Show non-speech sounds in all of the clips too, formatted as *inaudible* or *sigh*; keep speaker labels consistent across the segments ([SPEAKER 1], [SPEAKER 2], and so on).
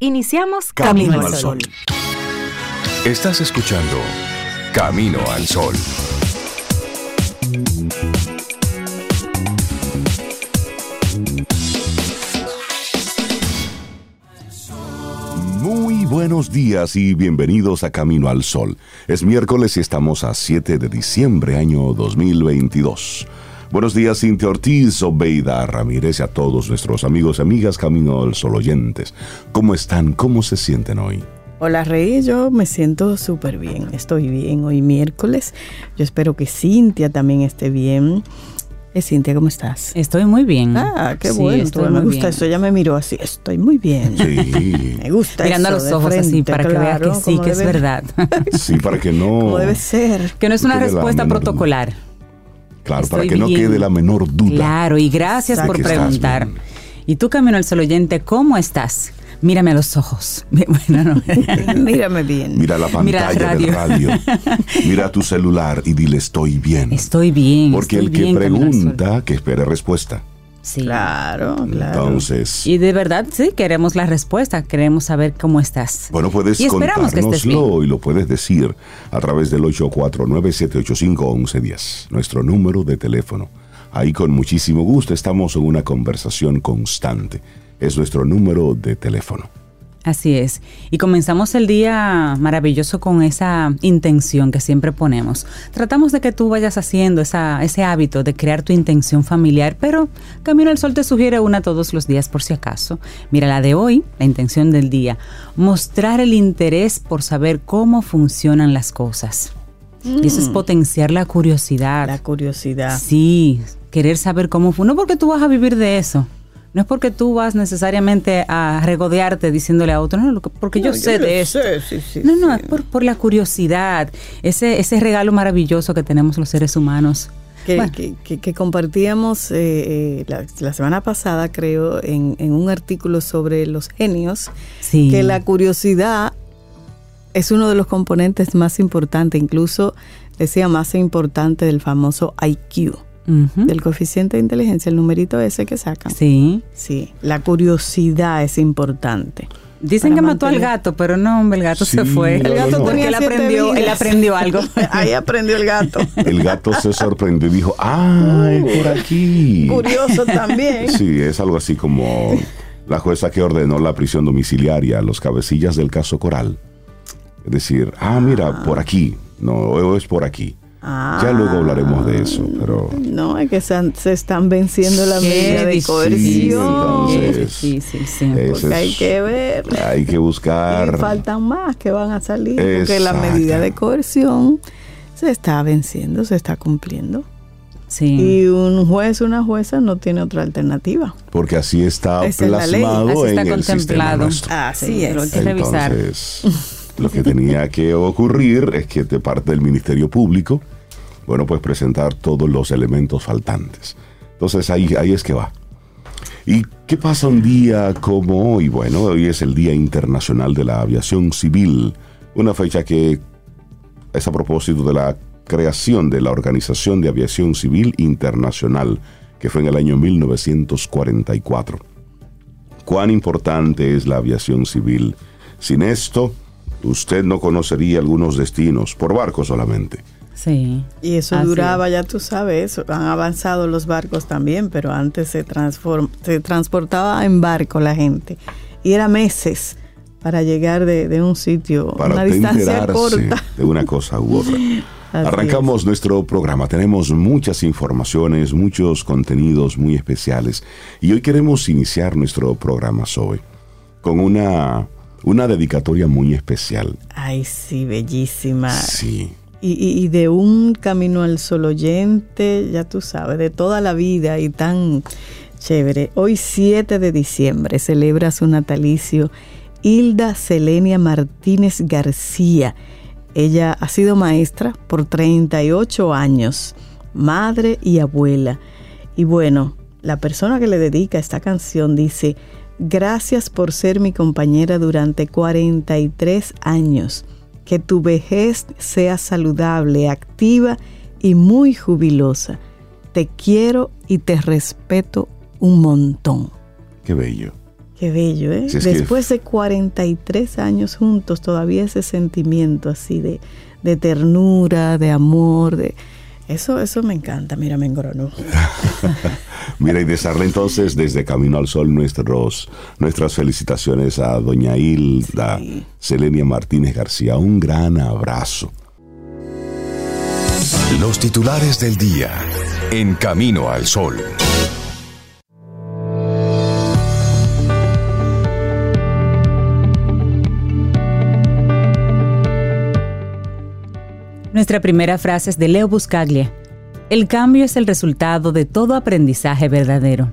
[SPEAKER 1] Iniciamos Camino, al Sol.
[SPEAKER 2] Estás escuchando Camino al Sol. Muy buenos días y bienvenidos a Camino al Sol. Es miércoles y estamos a 7 de diciembre año 2022. Buenos días, Cintia Ortiz, Obeida Ramírez y a todos nuestros amigos y amigas Camino al Sol oyentes. ¿Cómo están? ¿Cómo se sienten hoy?
[SPEAKER 3] Hola Rey, yo me siento súper bien, estoy bien hoy miércoles. Yo espero que Cintia también esté bien. Eh, Cintia, ¿cómo estás?
[SPEAKER 4] Estoy muy bien.
[SPEAKER 3] Ah, qué bueno. me gusta eso. Ella me miró así. Estoy muy bien.
[SPEAKER 2] Sí. *laughs*
[SPEAKER 3] me gusta
[SPEAKER 4] Mirando a los ojos así para que vea que sí, que es verdad.
[SPEAKER 2] Sí, para que no. *laughs*
[SPEAKER 3] Como debe ser.
[SPEAKER 4] Que no es una respuesta protocolar.
[SPEAKER 2] Claro, para que no quede la menor duda.
[SPEAKER 4] Claro, y gracias por preguntar. Y tú, Camino al Sol oyente, ¿cómo estás? Mírame a los ojos. *laughs* *laughs*
[SPEAKER 3] Mírame bien.
[SPEAKER 2] Mira la pantalla Mira del radio. *laughs* Mira tu celular y dile estoy bien.
[SPEAKER 4] Estoy bien.
[SPEAKER 2] Porque el que pregunta, que espere respuesta.
[SPEAKER 3] Sí. Claro, claro.
[SPEAKER 2] Entonces.
[SPEAKER 4] Y de verdad, sí, queremos la respuesta, queremos saber cómo estás.
[SPEAKER 2] Bueno, puedes contárnoslo y lo puedes decir a través del 849-785-1110, nuestro número de teléfono. Ahí con muchísimo gusto estamos en una conversación constante. Es nuestro número de teléfono.
[SPEAKER 4] Así es. Y comenzamos el día maravilloso con esa intención que siempre ponemos. Tratamos de que tú vayas haciendo esa, ese hábito de crear tu intención familiar, pero Camino al Sol te sugiere una todos los días por si acaso. Mira la de hoy, la intención del día, mostrar el interés por saber cómo funcionan las cosas. Y eso es mm. potenciar la curiosidad.
[SPEAKER 3] La curiosidad.
[SPEAKER 4] Sí, querer saber cómo fue. No porque tú vas a vivir de eso. No es porque tú vas necesariamente a regodearte diciéndole a otro, no, porque yo sé de eso. no, no, es por, la curiosidad, ese, ese regalo maravilloso que tenemos los seres humanos.
[SPEAKER 3] Que, compartíamos eh, eh, la, semana pasada, creo, en, un artículo sobre los genios, que la curiosidad es uno de los componentes más importantes, incluso decía más importante del famoso IQ del coeficiente de inteligencia, el numerito ese que sacan.
[SPEAKER 4] Sí.
[SPEAKER 3] Sí, la curiosidad es importante.
[SPEAKER 4] Dicen que mató al gato, pero no, el gato se fue.
[SPEAKER 3] el gato porque él aprendió,
[SPEAKER 4] él aprendió algo. *laughs*
[SPEAKER 3] Ahí aprendió el gato.
[SPEAKER 2] El gato se sorprendió y dijo, ¡ah, por aquí!
[SPEAKER 3] Curioso también.
[SPEAKER 2] Sí, es algo así como la jueza que ordenó la prisión domiciliaria a los cabecillas del caso Coral. Es decir, ah, mira, ah. por aquí. No, es por aquí ya luego hablaremos de eso, pero...
[SPEAKER 3] No, es que se, están venciendo la medida de coerción.
[SPEAKER 2] Sí, sí, sí.
[SPEAKER 3] Porque hay que ver.
[SPEAKER 2] Hay que buscar...
[SPEAKER 3] Y faltan más que van a salir, porque la medida de coerción se está venciendo, se está cumpliendo. Sí. Y un juez, una jueza no tiene otra alternativa.
[SPEAKER 2] Porque así está plasmado en el sistema nuestro.
[SPEAKER 3] Así es.
[SPEAKER 4] Lo hay que revisar. *laughs*
[SPEAKER 2] Lo que tenía que ocurrir es que de parte del Ministerio Público, bueno, pues presentar todos los elementos faltantes. Entonces ahí, ahí es que va. ¿Y qué pasa un día como hoy? Bueno, hoy es el Día Internacional de la Aviación Civil, una fecha que es a propósito de la creación de la Organización de Aviación Civil Internacional, que fue en el año 1944. ¿Cuán importante es la aviación civil? Sin esto, usted no conocería algunos destinos, por barco solamente.
[SPEAKER 4] Sí.
[SPEAKER 3] Y eso duraba, ya tú sabes, han avanzado los barcos también, pero antes se, se transportaba en barco la gente. Y era meses para llegar de, un sitio,
[SPEAKER 2] para
[SPEAKER 3] una distancia corta.
[SPEAKER 2] De una cosa u otra. *laughs* Arrancamos nuestro programa. Tenemos muchas informaciones, muchos contenidos muy especiales. Y hoy queremos iniciar nuestro programa, Zoe, con una una dedicatoria muy especial.
[SPEAKER 3] Ay, sí, bellísima.
[SPEAKER 2] Sí.
[SPEAKER 3] Y, de un camino al sol oyente, ya tú sabes, de toda la vida y tan chévere. Hoy 7 de diciembre celebra su natalicio Hilda Selenia Martínez García. Ella ha sido maestra por 38 años, madre y abuela. Y bueno, la persona que le dedica esta canción dice, Gracias por ser mi compañera durante 43 años. Que tu vejez sea saludable, activa y muy jubilosa. Te quiero y te respeto un montón.
[SPEAKER 2] Qué bello.
[SPEAKER 3] Qué bello, ¿eh? Después de 43 años juntos, todavía ese sentimiento así de, de ternura, de amor, de... Eso, eso me encanta, mira, me engronó. *laughs*
[SPEAKER 2] mira, y desarle entonces desde Camino al Sol nuestros, nuestras felicitaciones a doña Hilda Selenia Martínez García. Un gran abrazo.
[SPEAKER 5] Los titulares del día en Camino al Sol.
[SPEAKER 4] Nuestra primera frase es de Leo Buscaglia. El cambio es el resultado de todo aprendizaje verdadero.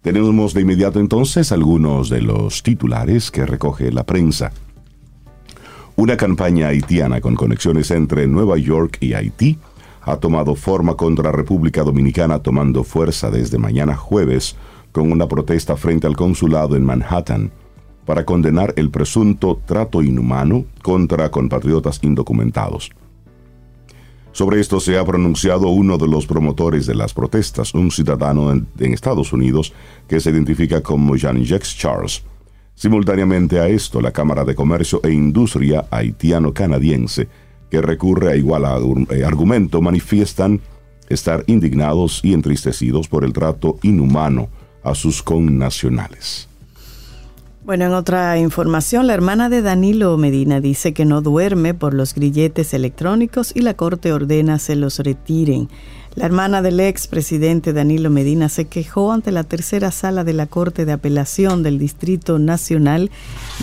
[SPEAKER 2] Tenemos de inmediato entonces algunos de los titulares que recoge la prensa. Una campaña haitiana con conexiones entre Nueva York y Haití ha tomado forma contra República Dominicana tomando fuerza desde mañana jueves con una protesta frente al consulado en Manhattan para condenar el presunto trato inhumano contra compatriotas indocumentados. Sobre esto se ha pronunciado uno de los promotores de las protestas, un ciudadano en, Estados Unidos que se identifica como Jean-Jacques Charles. Simultáneamente a esto, la Cámara de Comercio e Industria haitiano-canadiense, que recurre a igual eh, argumento, manifiestan estar indignados y entristecidos por el trato inhumano a sus connacionales.
[SPEAKER 3] Bueno, en otra información, la hermana de Danilo Medina dice que no duerme por los grilletes electrónicos y la Corte ordena se los retiren. La hermana del ex presidente Danilo Medina se quejó ante la tercera sala de la Corte de Apelación del Distrito Nacional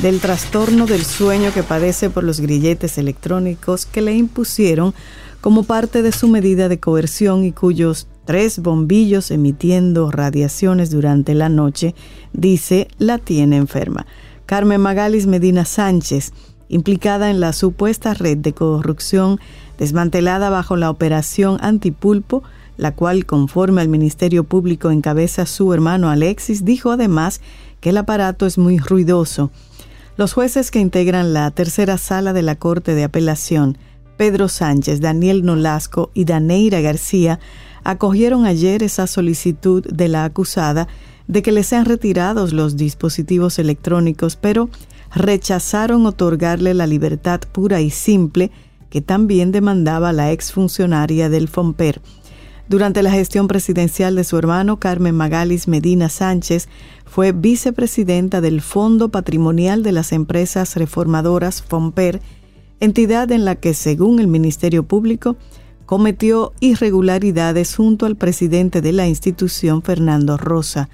[SPEAKER 3] del trastorno del sueño que padece por los grilletes electrónicos que le impusieron como parte de su medida de coerción y cuyos tres bombillos emitiendo radiaciones durante la noche, dice, la tiene enferma. Carmen Magalis Medina Sánchez, implicada en la supuesta red de corrupción desmantelada bajo la operación Antipulpo, la cual, conforme al Ministerio Público encabeza su hermano Alexis, dijo además que el aparato es muy ruidoso. Los jueces que integran la tercera sala de la Corte de Apelación, Pedro Sánchez, Daniel Nolasco y Daneira García, acogieron ayer esa solicitud de la acusada de que le sean retirados los dispositivos electrónicos, pero rechazaron otorgarle la libertad pura y simple que también demandaba la exfuncionaria del FOMPER. Durante la gestión presidencial de su hermano Carmen Magalis Medina Sánchez, fue vicepresidenta del Fondo Patrimonial de las Empresas Reformadoras FOMPER, entidad en la que, según el Ministerio Público, cometió irregularidades junto al presidente de la institución, Fernando Rosa.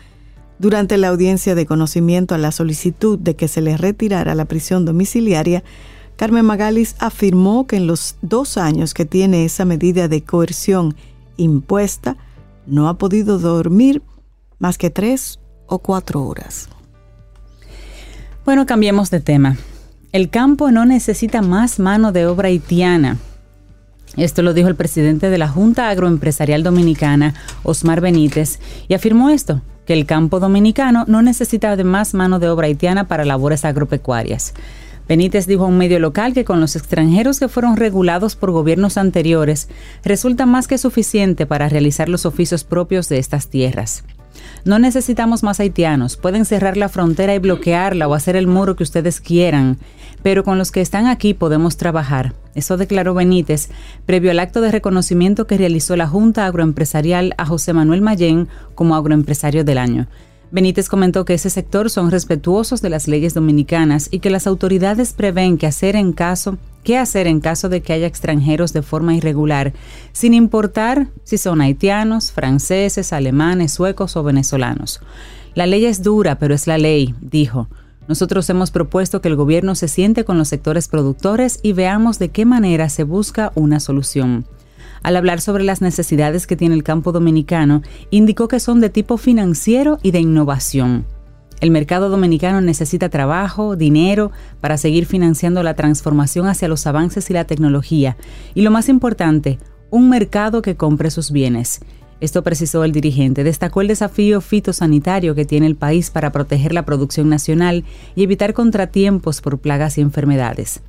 [SPEAKER 3] Durante la audiencia de conocimiento a la solicitud de que se le retirara la prisión domiciliaria, Carmen Magalis afirmó que en los dos años que tiene esa medida de coerción impuesta, no ha podido dormir más que tres o cuatro horas.
[SPEAKER 4] Bueno, cambiemos de tema. El campo no necesita más mano de obra haitiana. Esto lo dijo el presidente de la Junta Agroempresarial Dominicana, Osmar Benítez, y afirmó esto, que el campo dominicano no necesita de más mano de obra haitiana para labores agropecuarias. Benítez dijo a un medio local que con los extranjeros que fueron regulados por gobiernos anteriores, resulta más que suficiente para realizar los oficios propios de estas tierras. No necesitamos más haitianos, pueden cerrar la frontera y bloquearla o hacer el muro que ustedes quieran, pero con los que están aquí podemos trabajar. Eso declaró Benítez previo al acto de reconocimiento que realizó la Junta Agroempresarial a José Manuel Mayén como agroempresario del año. Benítez comentó que ese sector son respetuosos de las leyes dominicanas y que las autoridades prevén que hacer en caso qué hacer en caso de que haya extranjeros de forma irregular, sin importar si son haitianos, franceses, alemanes, suecos o venezolanos. La ley es dura, pero es la ley, dijo. Nosotros hemos propuesto que el gobierno se siente con los sectores productores y veamos de qué manera se busca una solución. Al hablar sobre las necesidades que tiene el campo dominicano, indicó que son de tipo financiero y de innovación. El mercado dominicano necesita trabajo, dinero para seguir financiando la transformación hacia los avances y la tecnología. Y lo más importante, un mercado que compre sus bienes. Esto precisó el dirigente. Destacó el desafío fitosanitario que tiene el país para proteger la producción nacional y evitar contratiempos por plagas y enfermedades.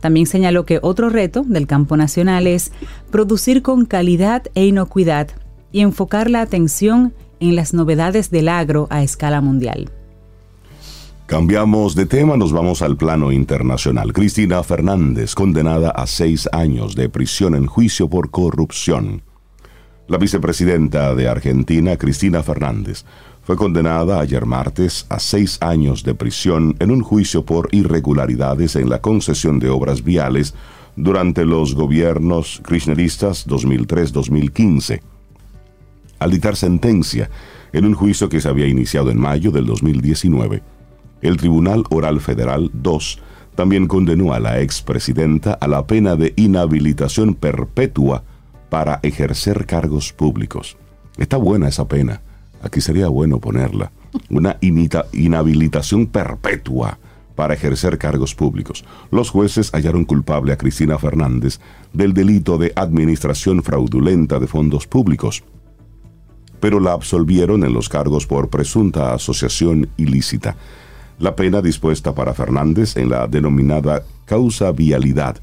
[SPEAKER 4] También señaló que otro reto del campo nacional es producir con calidad e inocuidad y enfocar la atención en las novedades del agro a escala mundial.
[SPEAKER 2] Cambiamos de tema, nos vamos al plano internacional. Cristina Fernández, condenada a seis años de prisión en juicio por corrupción. La vicepresidenta de Argentina, Cristina Fernández, fue condenada ayer martes a seis años de prisión en un juicio por irregularidades en la concesión de obras viales durante los gobiernos kirchneristas 2003-2015. Al dictar sentencia en un juicio que se había iniciado en mayo del 2019, el Tribunal Oral Federal 2 también condenó a la expresidenta a la pena de inhabilitación perpetua para ejercer cargos públicos. Está buena esa pena aquí sería bueno ponerla, una inhabilitación perpetua para ejercer cargos públicos. Los jueces hallaron culpable a Cristina Fernández del delito de administración fraudulenta de fondos públicos, pero la absolvieron en los cargos por presunta asociación ilícita. La pena dispuesta para Fernández en la denominada causa vialidad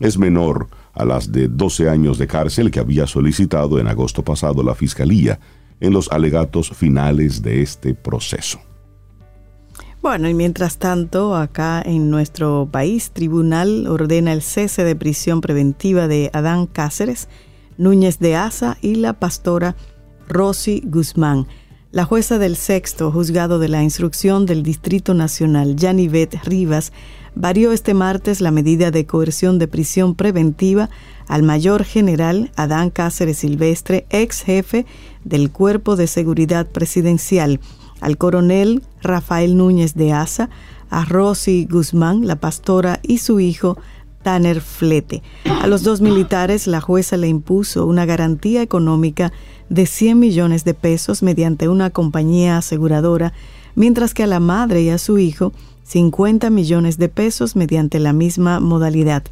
[SPEAKER 2] es menor a las de 12 años de cárcel que había solicitado en agosto pasado la Fiscalía en los alegatos finales de este proceso.
[SPEAKER 3] Bueno, y mientras tanto, acá en nuestro país, tribunal ordena el cese de prisión preventiva de Adán Cáceres, Núñez de Asa y la pastora Rosy Guzmán. La jueza del sexto juzgado de la instrucción del Distrito Nacional, Janivet Rivas, varió este martes la medida de coerción de prisión preventiva al mayor general Adán Cáceres Silvestre, ex jefe del Cuerpo de Seguridad Presidencial, al coronel Rafael Núñez de Asa, a Rosy Guzmán, la pastora, y su hijo Tanner Flete. A los dos militares la jueza le impuso una garantía económica de 100 millones de pesos mediante una compañía aseguradora, mientras que a la madre y a su hijo 50 millones de pesos mediante la misma modalidad.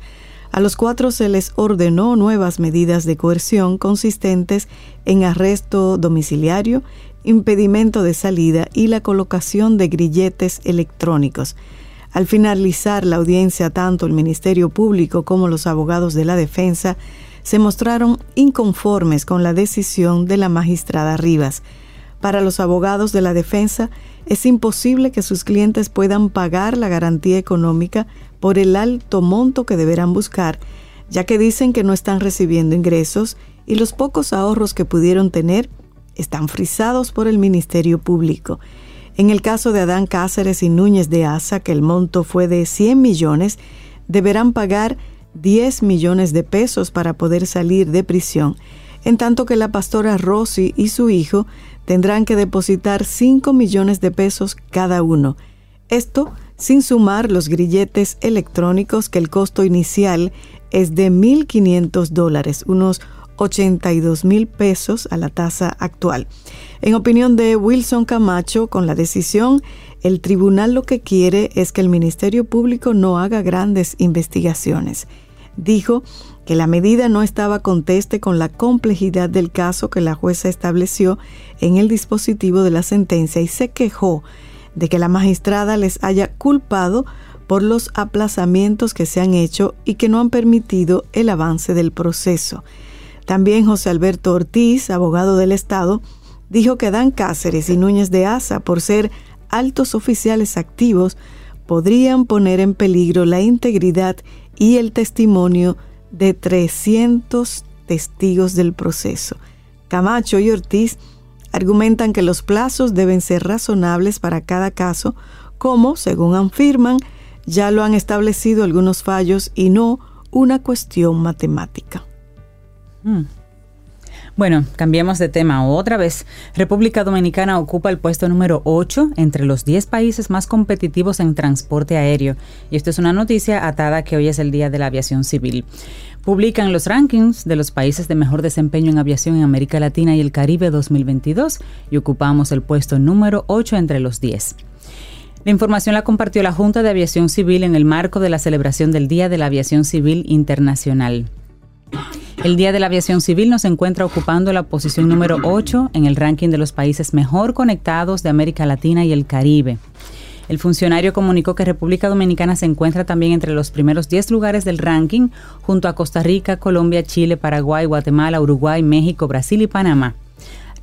[SPEAKER 3] A los cuatro se les ordenó nuevas medidas de coerción consistentes en arresto domiciliario, impedimento de salida y la colocación de grilletes electrónicos. Al finalizar la audiencia, tanto el Ministerio Público como los abogados de la defensa se mostraron inconformes con la decisión de la magistrada Rivas. Para los abogados de la defensa, es imposible que sus clientes puedan pagar la garantía económica por el alto monto que deberán buscar, ya que dicen que no están recibiendo ingresos y los pocos ahorros que pudieron tener están frisados por el Ministerio Público. En el caso de Adán Cáceres y Núñez de Asa, que el monto fue de 100 millones, deberán pagar 10 millones de pesos para poder salir de prisión, en tanto que la pastora Rosy y su hijo tendrán que depositar 5 millones de pesos cada uno. Esto sin sumar los grilletes electrónicos que el costo inicial es de 1.500 dólares, unos 82 mil pesos a la tasa actual. En opinión de Wilson Camacho, con la decisión, el tribunal lo que quiere es que el Ministerio Público no haga grandes investigaciones. Dijo que la medida no estaba conteste con la complejidad del caso que la jueza estableció en el dispositivo de la sentencia y se quejó de que la magistrada les haya culpado por los aplazamientos que se han hecho y que no han permitido el avance del proceso. También José Alberto Ortiz, abogado del Estado, dijo que Dan Cáceres y Núñez de Asa, por ser altos oficiales activos, podrían poner en peligro la integridad y el testimonio de 300 testigos del proceso. Camacho y Ortiz argumentan que los plazos deben ser razonables para cada caso, como, según afirman, ya lo han establecido algunos fallos y no una cuestión matemática.
[SPEAKER 4] Hmm. Bueno, cambiemos de tema otra vez. República Dominicana ocupa el puesto número 8 entre los 10 países más competitivos en transporte aéreo. Y esto es una noticia atada que hoy es el Día de la Aviación Civil publican los rankings de los países de mejor desempeño en aviación en América Latina y el Caribe 2022 y ocupamos el puesto número 8 entre los 10. La información la compartió la Junta de Aviación Civil en el marco de la celebración del Día de la Aviación Civil Internacional. El Día de la Aviación Civil nos encuentra ocupando la posición número 8 en el ranking de los países mejor conectados de América Latina y el Caribe. El funcionario comunicó que República Dominicana se encuentra también entre los primeros 10 lugares del ranking, junto a Costa Rica, Colombia, Chile, Paraguay, Guatemala, Uruguay, México, Brasil y Panamá.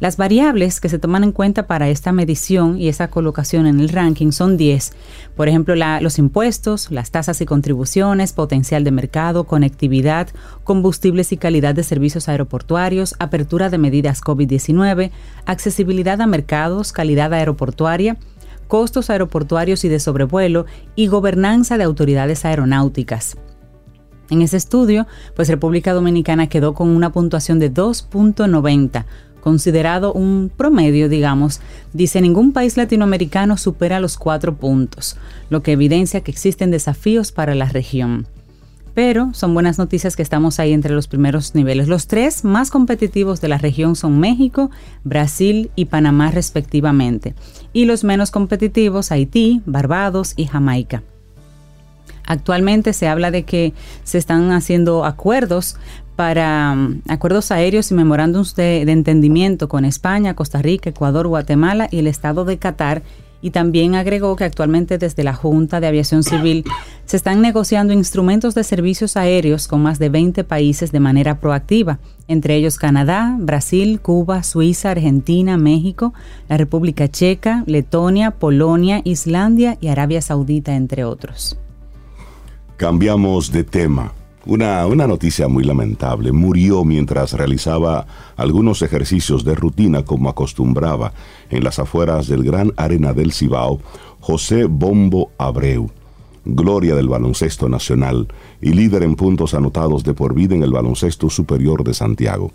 [SPEAKER 4] Las variables que se toman en cuenta para esta medición y esa colocación en el ranking son 10. Por ejemplo, los impuestos, las tasas y contribuciones, potencial de mercado, conectividad, combustibles y calidad de servicios aeroportuarios, apertura de medidas COVID-19, accesibilidad a mercados, calidad aeroportuaria, costos aeroportuarios y de sobrevuelo y gobernanza de autoridades aeronáuticas. En ese estudio, pues República Dominicana quedó con una puntuación de 2.90, considerado un promedio, digamos. Dice, ningún país latinoamericano supera los cuatro puntos, lo que evidencia que existen desafíos para la región. Pero son buenas noticias que estamos ahí entre los primeros niveles. Los tres más competitivos de la región son México, Brasil y Panamá respectivamente. Y los menos competitivos Haití, Barbados y Jamaica. Actualmente se habla de que se están haciendo acuerdos para um, acuerdos aéreos y memorándums de, de entendimiento con España, Costa Rica, Ecuador, Guatemala y el estado de Qatar. Y también agregó que actualmente desde la Junta de Aviación Civil se están negociando instrumentos de servicios aéreos con más de 20 países de manera proactiva, entre ellos Canadá, Brasil, Cuba, Suiza, Argentina, México, la República Checa, Letonia, Polonia, Islandia y Arabia Saudita, entre otros.
[SPEAKER 2] Cambiamos de tema. Una, una noticia muy lamentable. Murió mientras realizaba algunos ejercicios de rutina como acostumbraba en las afueras del Gran Arena del Cibao, José Bombo Abreu, gloria del baloncesto nacional y líder en puntos anotados de por vida en el baloncesto superior de Santiago.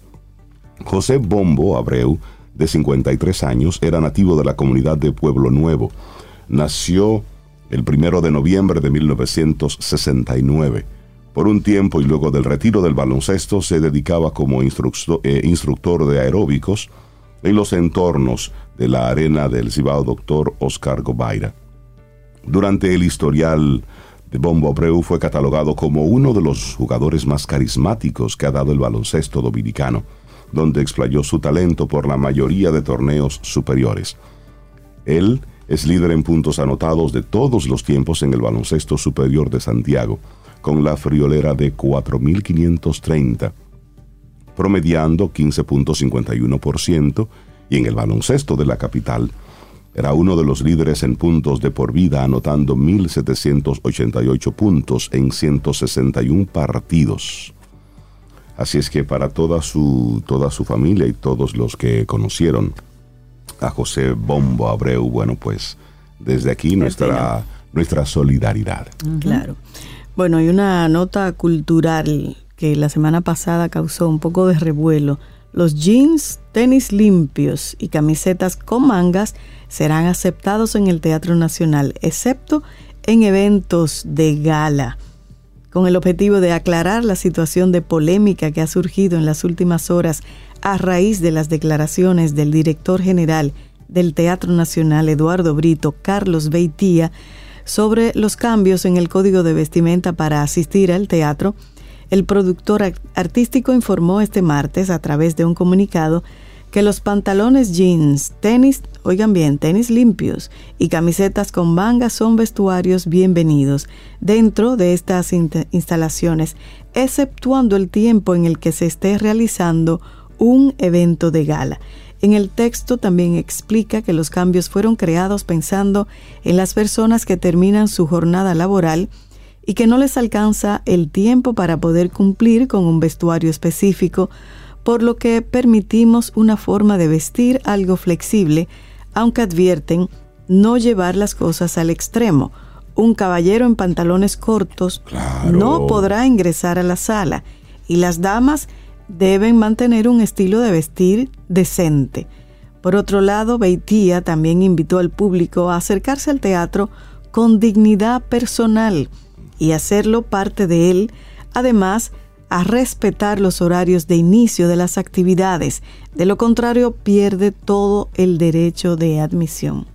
[SPEAKER 2] José Bombo Abreu, de 53 años, era nativo de la comunidad de Pueblo Nuevo. Nació el primero de noviembre de 1969. Por un tiempo y luego del retiro del baloncesto se dedicaba como eh, instructor de aeróbicos en los entornos de la arena del Cibao Doctor Oscar Gobaira. Durante el historial de Bombo Abreu fue catalogado como uno de los jugadores más carismáticos que ha dado el baloncesto dominicano, donde explayó su talento por la mayoría de torneos superiores. Él es líder en puntos anotados de todos los tiempos en el baloncesto superior de Santiago, con la friolera de 4.530, promediando 15.51%, y en el baloncesto de la capital, era uno de los líderes en puntos de por vida, anotando 1.788 puntos en 161 partidos. Así es que para toda su, toda su familia y todos los que conocieron a José Bombo Abreu, bueno, pues desde aquí nuestra, nuestra solidaridad.
[SPEAKER 3] Claro. Bueno, hay una nota cultural que la semana pasada causó un poco de revuelo. Los jeans, tenis limpios y camisetas con mangas serán aceptados en el Teatro Nacional, excepto en eventos de gala, con el objetivo de aclarar la situación de polémica que ha surgido en las últimas horas a raíz de las declaraciones del director general del Teatro Nacional, Eduardo Brito, Carlos Beitía, sobre los cambios en el código de vestimenta para asistir al teatro, el productor ar- artístico informó este martes a través de un comunicado que los pantalones jeans, tenis, oigan bien, tenis limpios y camisetas con mangas son vestuarios bienvenidos dentro de estas instalaciones, exceptuando el tiempo en el que se esté realizando un evento de gala. En el texto también explica que los cambios fueron creados pensando en las personas que terminan su jornada laboral y que no les alcanza el tiempo para poder cumplir con un vestuario específico, por lo que permitimos una forma de vestir algo flexible, aunque advierten no llevar las cosas al extremo. Un caballero en pantalones cortos
[SPEAKER 2] Claro.
[SPEAKER 3] no podrá ingresar a la sala y las damas deben mantener un estilo de vestir decente. Por otro lado, Beitía también invitó al público a acercarse al teatro con dignidad personal y hacerlo parte de él, además a respetar los horarios de inicio de las actividades. De lo contrario, pierde todo el derecho de admisión.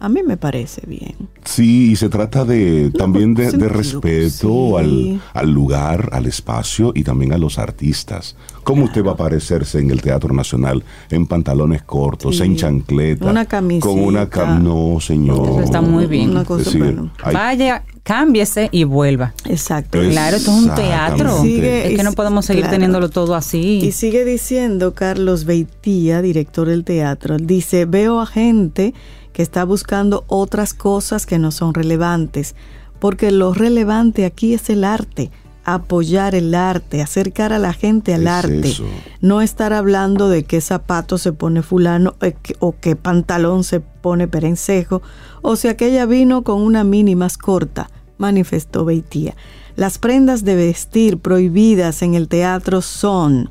[SPEAKER 3] A mí me parece bien.
[SPEAKER 2] Sí, y se trata de también de, respeto
[SPEAKER 3] sí.
[SPEAKER 2] al, al lugar, al espacio y también a los artistas. ¿Cómo usted va a aparecerse en el Teatro Nacional en pantalones cortos,
[SPEAKER 3] Sí.
[SPEAKER 2] en chancleta?
[SPEAKER 3] Una camisita.
[SPEAKER 2] Con una cam No, señor.
[SPEAKER 4] Eso está muy bien.
[SPEAKER 3] Una cosa,
[SPEAKER 2] Es decir,
[SPEAKER 3] bueno.
[SPEAKER 2] hay-
[SPEAKER 4] Vaya cámbiese y vuelva.
[SPEAKER 3] Exacto.
[SPEAKER 4] Claro, esto es un teatro.
[SPEAKER 3] Sigue-
[SPEAKER 4] es que no podemos seguir
[SPEAKER 3] claro.
[SPEAKER 4] teniéndolo todo así.
[SPEAKER 3] Y sigue diciendo Carlos Beitía, director del teatro, dice, veo a gente que está buscando otras cosas que no son relevantes, porque lo relevante aquí es el arte, apoyar el arte, acercar a la gente al
[SPEAKER 2] Es
[SPEAKER 3] arte,
[SPEAKER 2] eso.
[SPEAKER 3] no estar hablando de qué zapato se pone fulano eh, o qué pantalón se pone perencejo, o si aquella vino con una mini más corta, manifestó Beitía. Las prendas de vestir prohibidas en el teatro son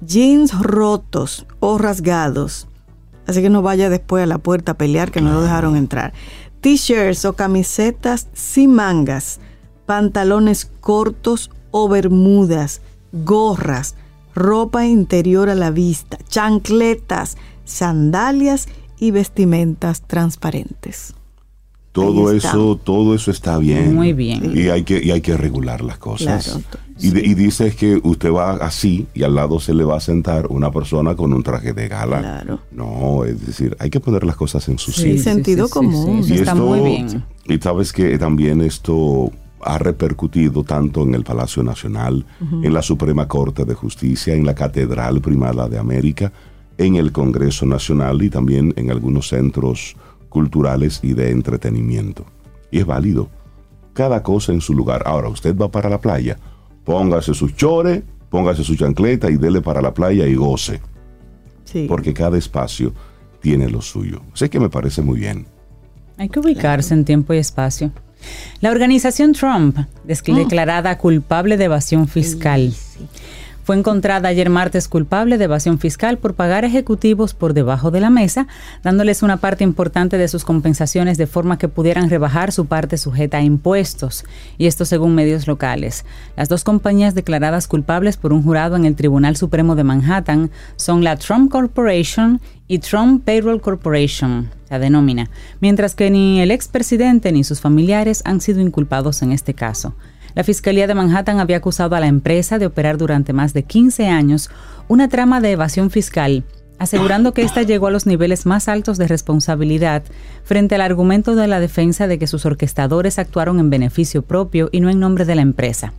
[SPEAKER 3] jeans rotos o rasgados, así que no vaya después a la puerta a pelear que no lo dejaron entrar. T-shirts o camisetas sin mangas, pantalones cortos o bermudas, gorras, ropa interior a la vista, chancletas, sandalias y vestimentas transparentes.
[SPEAKER 2] Todo eso, todo eso está bien.
[SPEAKER 4] Muy bien.
[SPEAKER 2] Y hay que, y hay que regular las cosas.
[SPEAKER 3] Claro.
[SPEAKER 2] Y, de- y dices que usted va así y al lado se le va a sentar una persona con un traje de gala.
[SPEAKER 3] Claro.
[SPEAKER 2] No, es decir, hay que poner las cosas en su
[SPEAKER 3] Sí,
[SPEAKER 2] sitio.
[SPEAKER 3] sentido común.
[SPEAKER 2] Y
[SPEAKER 4] está
[SPEAKER 2] esto-
[SPEAKER 4] muy bien.
[SPEAKER 2] Y sabes que también esto ha repercutido tanto en el Palacio Nacional, en la Suprema Corte de Justicia, en la Catedral Primada de América, en el Congreso Nacional y también en algunos centros culturales y de entretenimiento. Y es válido. Cada cosa en su lugar. Ahora, usted va para la playa, póngase sus chores, póngase su chancleta y dele para la playa y goce.
[SPEAKER 3] Sí.
[SPEAKER 2] Porque cada espacio tiene lo suyo. Sé que me parece muy bien.
[SPEAKER 4] Hay que ubicarse en tiempo y espacio. La organización Trump, des- declarada culpable de evasión fiscal, fue encontrada ayer martes culpable de evasión fiscal por pagar ejecutivos por debajo de la mesa, dándoles una parte importante de sus compensaciones de forma que pudieran rebajar su parte sujeta a impuestos. Y esto según medios locales. Las dos compañías declaradas culpables por un jurado en el Tribunal Supremo de Manhattan son la Trump Corporation y Trump Payroll Corporation, la denomina, mientras que ni el expresidente ni sus familiares han sido inculpados en este caso. La Fiscalía de Manhattan había acusado a la empresa de operar durante más de 15 años una trama de evasión fiscal, asegurando que ésta llegó a los niveles más altos de responsabilidad frente al argumento de la defensa de que sus orquestadores actuaron en beneficio propio y no en nombre de la empresa.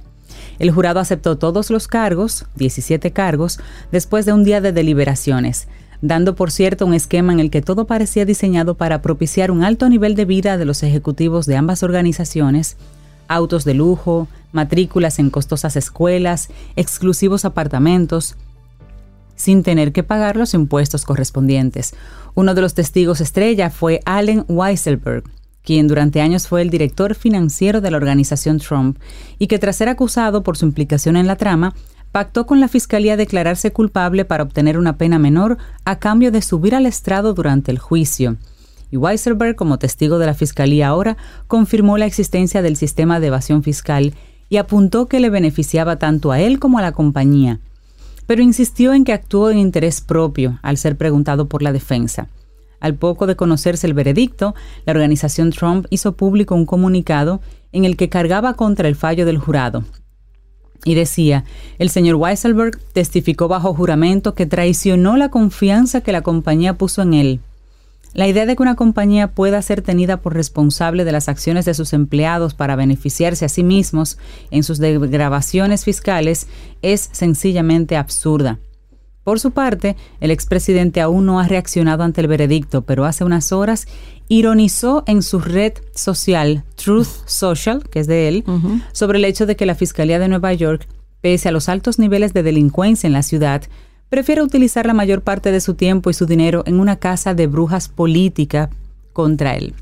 [SPEAKER 4] El jurado aceptó todos los cargos, 17 cargos, después de un día de deliberaciones, dando por cierto un esquema en el que todo parecía diseñado para propiciar un alto nivel de vida de los ejecutivos de ambas organizaciones, autos de lujo, matrículas en costosas escuelas, exclusivos apartamentos, sin tener que pagar los impuestos correspondientes. Uno de los testigos estrella fue Allen Weisselberg, quien durante años fue el director financiero de la organización Trump y que tras ser acusado por su implicación en la trama, pactó con la fiscalía declararse culpable para obtener una pena menor a cambio de subir al estrado durante el juicio. Y Weisselberg, como testigo de la fiscalía ahora, confirmó la existencia del sistema de evasión fiscal y apuntó que le beneficiaba tanto a él como a la compañía pero insistió en que actuó en interés propio al ser preguntado por la defensa. Al poco de conocerse el veredicto, la organización Trump hizo público un comunicado en el que cargaba contra el fallo del jurado. Y decía, el señor Weisselberg testificó bajo juramento que traicionó la confianza que la compañía puso en él. La idea de que una compañía pueda ser tenida por responsable de las acciones de sus empleados para beneficiarse a sí mismos en sus degravaciones fiscales es sencillamente absurda. Por su parte, el expresidente aún no ha reaccionado ante el veredicto, pero hace unas horas ironizó en su red social Truth Social, que es de él, sobre el hecho de que la Fiscalía de Nueva York, pese a los altos niveles de delincuencia en la ciudad, prefiere utilizar la mayor parte de su tiempo y su dinero en una casa de brujas política contra él.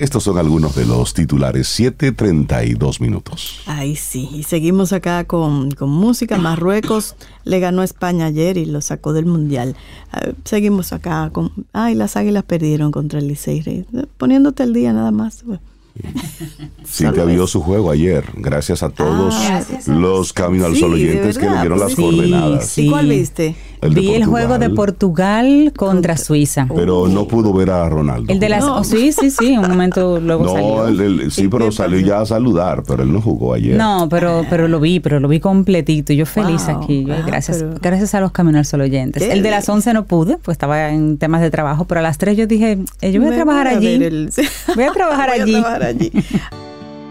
[SPEAKER 2] Estos son algunos de los titulares. 7.32 minutos.
[SPEAKER 3] Ay, sí. Y seguimos acá con, con música. Marruecos le ganó a España ayer y lo sacó del Mundial. Seguimos acá con... Ay, las águilas perdieron contra el Licey. Poniéndote el día nada más. Bueno,
[SPEAKER 2] Cintia vio su juego ayer, gracias a todos
[SPEAKER 3] Ah,
[SPEAKER 2] los Camino al
[SPEAKER 3] Sí,
[SPEAKER 2] Sol oyentes que le dieron las
[SPEAKER 3] sí.
[SPEAKER 2] coordenadas.
[SPEAKER 4] Sí.
[SPEAKER 3] ¿Y cuál viste?
[SPEAKER 2] El
[SPEAKER 4] Vi el juego de Portugal contra Suiza.
[SPEAKER 2] Pero no pudo ver a Ronaldo.
[SPEAKER 4] El de las...
[SPEAKER 3] No.
[SPEAKER 4] oh, sí, sí, sí, un momento luego
[SPEAKER 2] No,
[SPEAKER 4] salió.
[SPEAKER 2] el- el- sí,
[SPEAKER 3] ¿Y
[SPEAKER 2] pero salió ya a saludar, pero él no jugó ayer.
[SPEAKER 4] No, pero, pero lo vi, pero lo vi completito. Yo feliz
[SPEAKER 3] Wow.
[SPEAKER 4] aquí. Yo,
[SPEAKER 3] Ah,
[SPEAKER 4] gracias,
[SPEAKER 3] pero-
[SPEAKER 4] gracias a los Camino al Sol oyentes. El de las
[SPEAKER 3] bien.
[SPEAKER 4] 11 no pude, pues estaba en temas de trabajo, pero a las 3 yo dije, eh, yo voy a
[SPEAKER 3] Me
[SPEAKER 4] trabajar
[SPEAKER 3] voy a
[SPEAKER 4] allí.
[SPEAKER 3] ver el- *laughs*
[SPEAKER 4] Voy a trabajar
[SPEAKER 3] Voy a
[SPEAKER 4] allí.
[SPEAKER 3] Allí.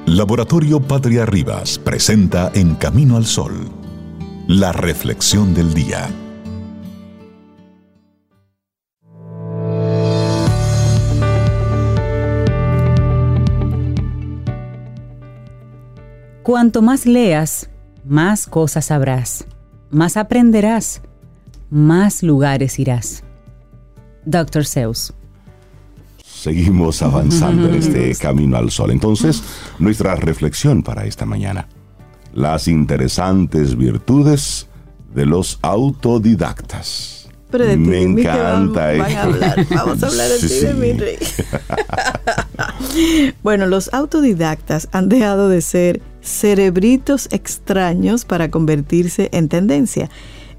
[SPEAKER 5] Laboratorio Patria Rivas presenta En Camino al Sol, la reflexión del día.
[SPEAKER 4] Cuanto más leas, más cosas sabrás, más aprenderás, más lugares irás. Dr. Seuss.
[SPEAKER 2] Seguimos avanzando en este camino al sol. Entonces, nuestra reflexión para esta mañana. Las interesantes virtudes de los autodidactas.
[SPEAKER 3] Pero de
[SPEAKER 2] Me encanta
[SPEAKER 3] van, van
[SPEAKER 2] esto.
[SPEAKER 3] a hablar. Vamos a hablar de
[SPEAKER 2] Sí,
[SPEAKER 3] ti, de mí, rey. *laughs* bueno, los autodidactas han dejado de ser cerebritos extraños para convertirse en tendencia.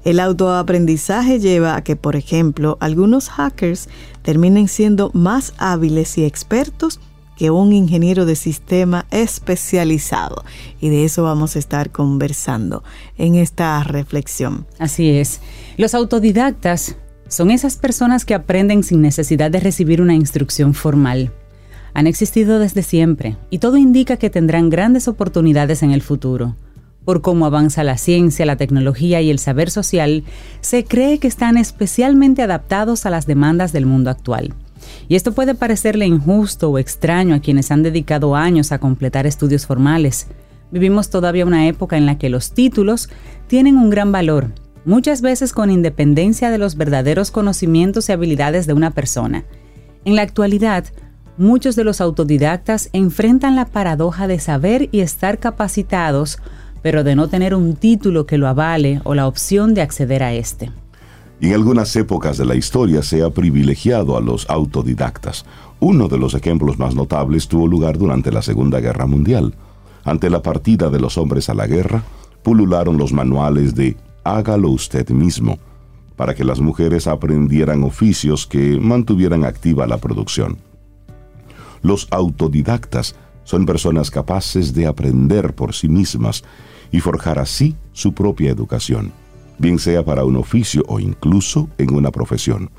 [SPEAKER 3] El autoaprendizaje lleva a que, por ejemplo, algunos hackers terminen siendo más hábiles y expertos que un ingeniero de sistema especializado. Y de eso vamos a estar conversando en esta reflexión.
[SPEAKER 4] Así es. Los autodidactas son esas personas que aprenden sin necesidad de recibir una instrucción formal. Han existido desde siempre y todo indica que tendrán grandes oportunidades en el futuro. Por cómo avanza la ciencia, la tecnología y el saber social, se cree que están especialmente adaptados a las demandas del mundo actual. Y esto puede parecerle injusto o extraño a quienes han dedicado años a completar estudios formales. Vivimos todavía una época en la que los títulos tienen un gran valor, muchas veces con independencia de los verdaderos conocimientos y habilidades de una persona. En la actualidad, muchos de los autodidactas enfrentan la paradoja de saber y estar capacitados, pero de no tener un título que lo avale o la opción de acceder a este.
[SPEAKER 2] En algunas épocas de la historia se ha privilegiado a los autodidactas. Uno de los ejemplos más notables tuvo lugar durante la Segunda Guerra Mundial. Ante la partida de los hombres a la guerra, pulularon los manuales de hágalo usted mismo, para que las mujeres aprendieran oficios que mantuvieran activa la producción. Los autodidactas son personas capaces de aprender por sí mismas y forjar así su propia educación, bien sea para un oficio o incluso en una profesión.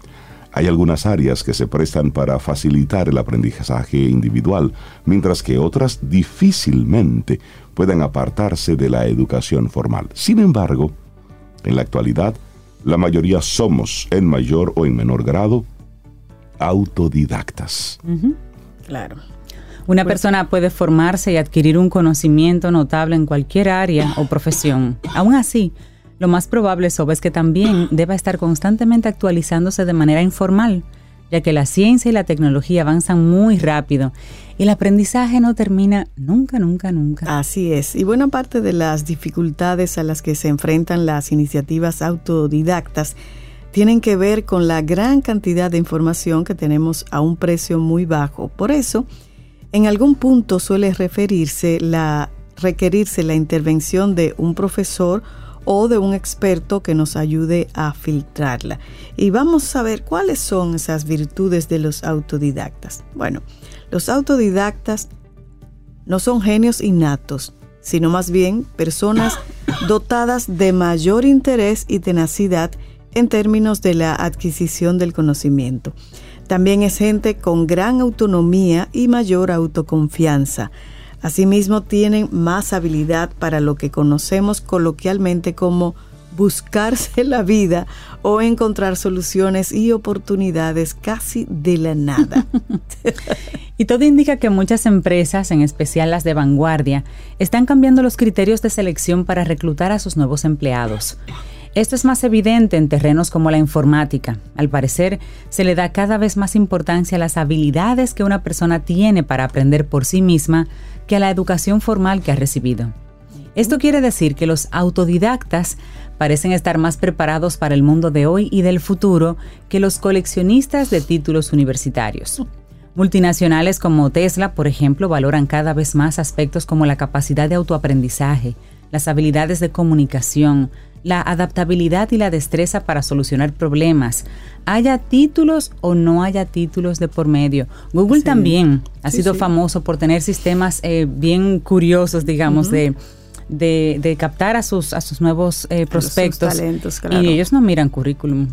[SPEAKER 2] Hay algunas áreas que se prestan para facilitar el aprendizaje individual, mientras que otras difícilmente pueden apartarse de la educación formal. Sin embargo, en la actualidad, la mayoría somos, en mayor o en menor grado, autodidactas.
[SPEAKER 3] Claro.
[SPEAKER 4] Una
[SPEAKER 3] Pues-
[SPEAKER 4] persona puede formarse y adquirir un conocimiento notable en cualquier área o profesión. Aún así, lo más probable es que también deba estar constantemente actualizándose de manera informal, ya que la ciencia y la tecnología avanzan muy rápido y el aprendizaje no termina nunca, nunca, nunca.
[SPEAKER 3] Así es. Y buena parte de las dificultades a las que se enfrentan las iniciativas autodidactas tienen que ver con la gran cantidad de información que tenemos a un precio muy bajo. Por eso, en algún punto suele referirse la requerirse la intervención de un profesor o de un experto que nos ayude a filtrarla. Y vamos a ver cuáles son esas virtudes de los autodidactas. Bueno, los autodidactas no son genios innatos, sino más bien personas dotadas de mayor interés y tenacidad en términos de la adquisición del conocimiento. También es gente con gran autonomía y mayor autoconfianza. Asimismo, tienen más habilidad para lo que conocemos coloquialmente como buscarse la vida o encontrar soluciones y oportunidades casi de la nada. *laughs* *laughs*
[SPEAKER 4] Y todo indica que muchas empresas, en especial las de vanguardia, están cambiando los criterios de selección para reclutar a sus nuevos empleados. Esto es más evidente en terrenos como la informática. Al parecer, se le da cada vez más importancia a las habilidades que una persona tiene para aprender por sí misma que a la educación formal que ha recibido. Esto quiere decir que los autodidactas parecen estar más preparados para el mundo de hoy y del futuro que los coleccionistas de títulos universitarios. Multinacionales como Tesla, por ejemplo, valoran cada vez más aspectos como la capacidad de autoaprendizaje, las habilidades de comunicación, la adaptabilidad y la destreza para solucionar problemas, haya títulos o no haya títulos de por medio. Google
[SPEAKER 3] Sí.
[SPEAKER 4] también ha
[SPEAKER 3] Sí,
[SPEAKER 4] sido
[SPEAKER 3] sí.
[SPEAKER 4] famoso por tener sistemas eh, bien curiosos, digamos, de, de, de captar a sus, a sus nuevos eh, prospectos.
[SPEAKER 3] talentos, claro.
[SPEAKER 4] Y ellos no miran currículum.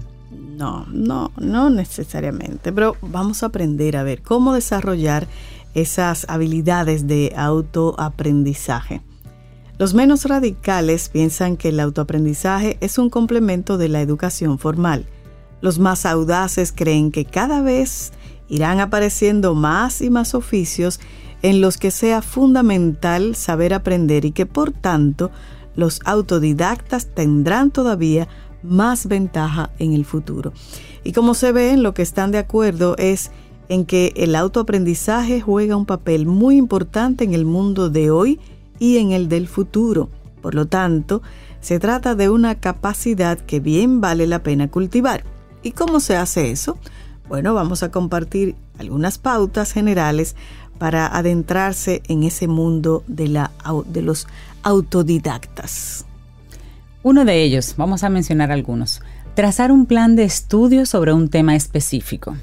[SPEAKER 3] No, no, no necesariamente, pero vamos a aprender a ver cómo desarrollar esas habilidades de autoaprendizaje. Los menos radicales piensan que el autoaprendizaje es un complemento de la educación formal. Los más audaces creen que cada vez irán apareciendo más y más oficios en los que sea fundamental saber aprender y que por tanto los autodidactas tendrán todavía más ventaja en el futuro. Y como se ve, en lo que están de acuerdo es en que el autoaprendizaje juega un papel muy importante en el mundo de hoy y en el del futuro. Por lo tanto, se trata de una capacidad que bien vale la pena cultivar. ¿Y cómo se hace eso? Bueno, vamos a compartir algunas pautas generales para adentrarse en ese mundo de, la, de los autodidactas.
[SPEAKER 4] Uno de ellos, vamos a mencionar algunos. Trazar un plan de estudio sobre un tema específico.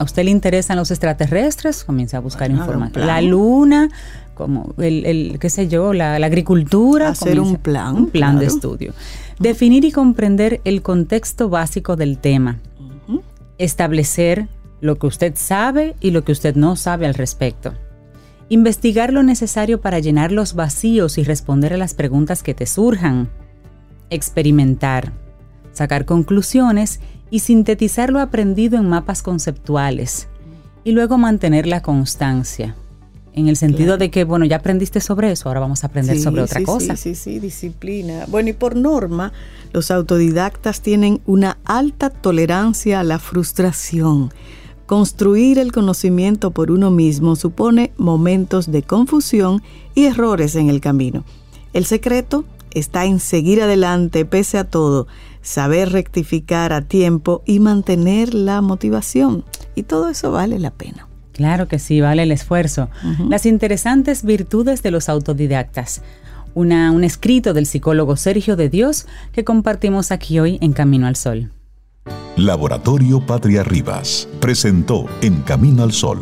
[SPEAKER 4] ¿A usted le interesan los extraterrestres? Comienza a buscar
[SPEAKER 3] Bueno,
[SPEAKER 4] información. La luna, como el, el, qué sé yo, la, la agricultura.
[SPEAKER 3] Hacer un plan,
[SPEAKER 4] Un plan de estudio. Definir y comprender el contexto básico del tema. Establecer lo que usted sabe y lo que usted no sabe al respecto. Investigar lo necesario para llenar los vacíos y responder a las preguntas que te surjan. Experimentar. Sacar conclusiones y sintetizar lo aprendido en mapas conceptuales. Y luego mantener la constancia. En el sentido
[SPEAKER 3] Claro.
[SPEAKER 4] de que, bueno, ya aprendiste sobre eso, ahora vamos a aprender
[SPEAKER 3] Sí,
[SPEAKER 4] sobre otra
[SPEAKER 3] sí,
[SPEAKER 4] cosa.
[SPEAKER 3] Sí, sí, sí, disciplina. Bueno, y por norma, los autodidactas tienen una alta tolerancia a la frustración. Construir el conocimiento por uno mismo supone momentos de confusión y errores en el camino. El secreto está en seguir adelante pese a todo, saber rectificar a tiempo y mantener la motivación. Y todo eso vale la pena.
[SPEAKER 4] Claro que sí, vale el esfuerzo. Las interesantes virtudes de los autodidactas. Una, un escrito del psicólogo Sergio de Dios que compartimos aquí hoy en Camino al Sol.
[SPEAKER 5] Laboratorio Patria Rivas presentó En Camino al Sol,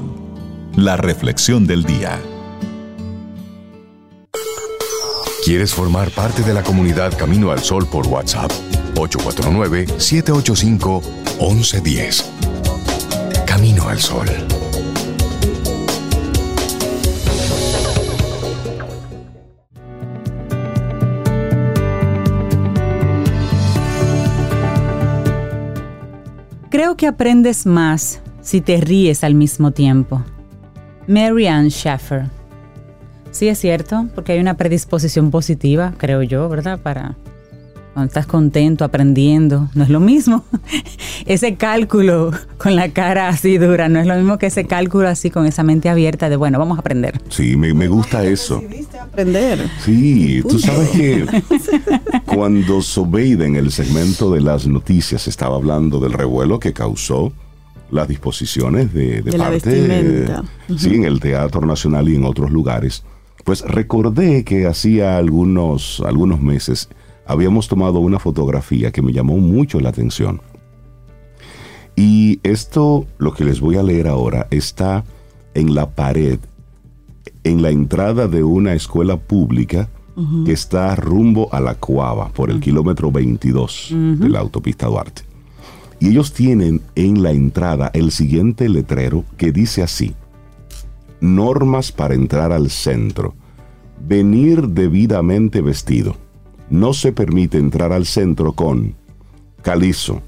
[SPEAKER 5] la reflexión del día.
[SPEAKER 6] ¿Quieres formar parte de la comunidad Camino al Sol por WhatsApp? 849-785-1110. Camino al Sol.
[SPEAKER 4] Creo que aprendes más si te ríes al mismo tiempo. Mary Ann Schaffer. Sí, es cierto, porque hay una predisposición positiva, creo yo, ¿verdad? Para cuando estás contento, aprendiendo, no es lo mismo. *laughs* ese cálculo con la cara así dura, no es lo mismo que ese cálculo así con esa mente abierta de, bueno, vamos a aprender.
[SPEAKER 2] Sí, me, me gusta eso.
[SPEAKER 3] Aprender.
[SPEAKER 2] Sí, tú sabes que *laughs* cuando Sobeida en el segmento de las noticias estaba hablando del revuelo que causó las disposiciones de, de
[SPEAKER 3] De la
[SPEAKER 2] parte sí, en el Teatro Nacional y en otros lugares, pues recordé que hacía algunos, algunos meses habíamos tomado una fotografía que me llamó mucho la atención. Y esto, lo que les voy a leer ahora, está en la pared, en la entrada de una escuela pública que está rumbo a la Cuava, por el kilómetro 22 de la autopista Duarte. Y ellos tienen en la entrada el siguiente letrero que dice así, normas para entrar al centro, venir debidamente vestido. No se permite entrar al centro con calizo,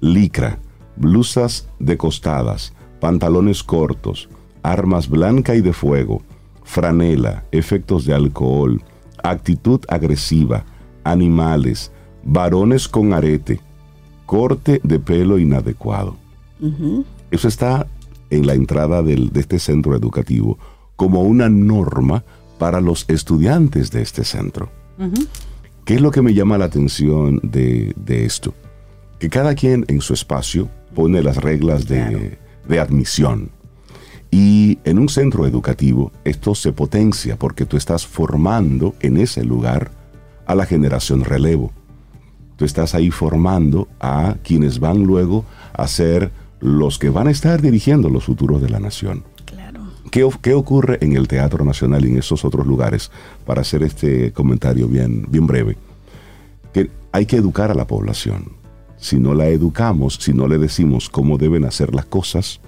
[SPEAKER 2] licra, blusas decostadas, pantalones cortos, armas blanca y de fuego, franela, efectos de alcohol, actitud agresiva, animales, varones con arete, corte de pelo inadecuado. Eso está en la entrada del- de este centro educativo como una norma para los estudiantes de este centro. ¿Qué es lo que me llama la atención de, de esto? Que cada quien en su espacio pone las reglas de, de admisión. Y en un centro educativo esto se potencia porque tú estás formando en ese lugar a la generación relevo. Tú estás ahí formando a quienes van luego a ser los que van a estar dirigiendo los futuros de la nación. ¿Qué, qué ocurre en el Teatro Nacional y en esos otros lugares? Para hacer este comentario bien, bien breve. Que hay que educar a la población. Si no la educamos, si no le decimos cómo deben hacer las cosas,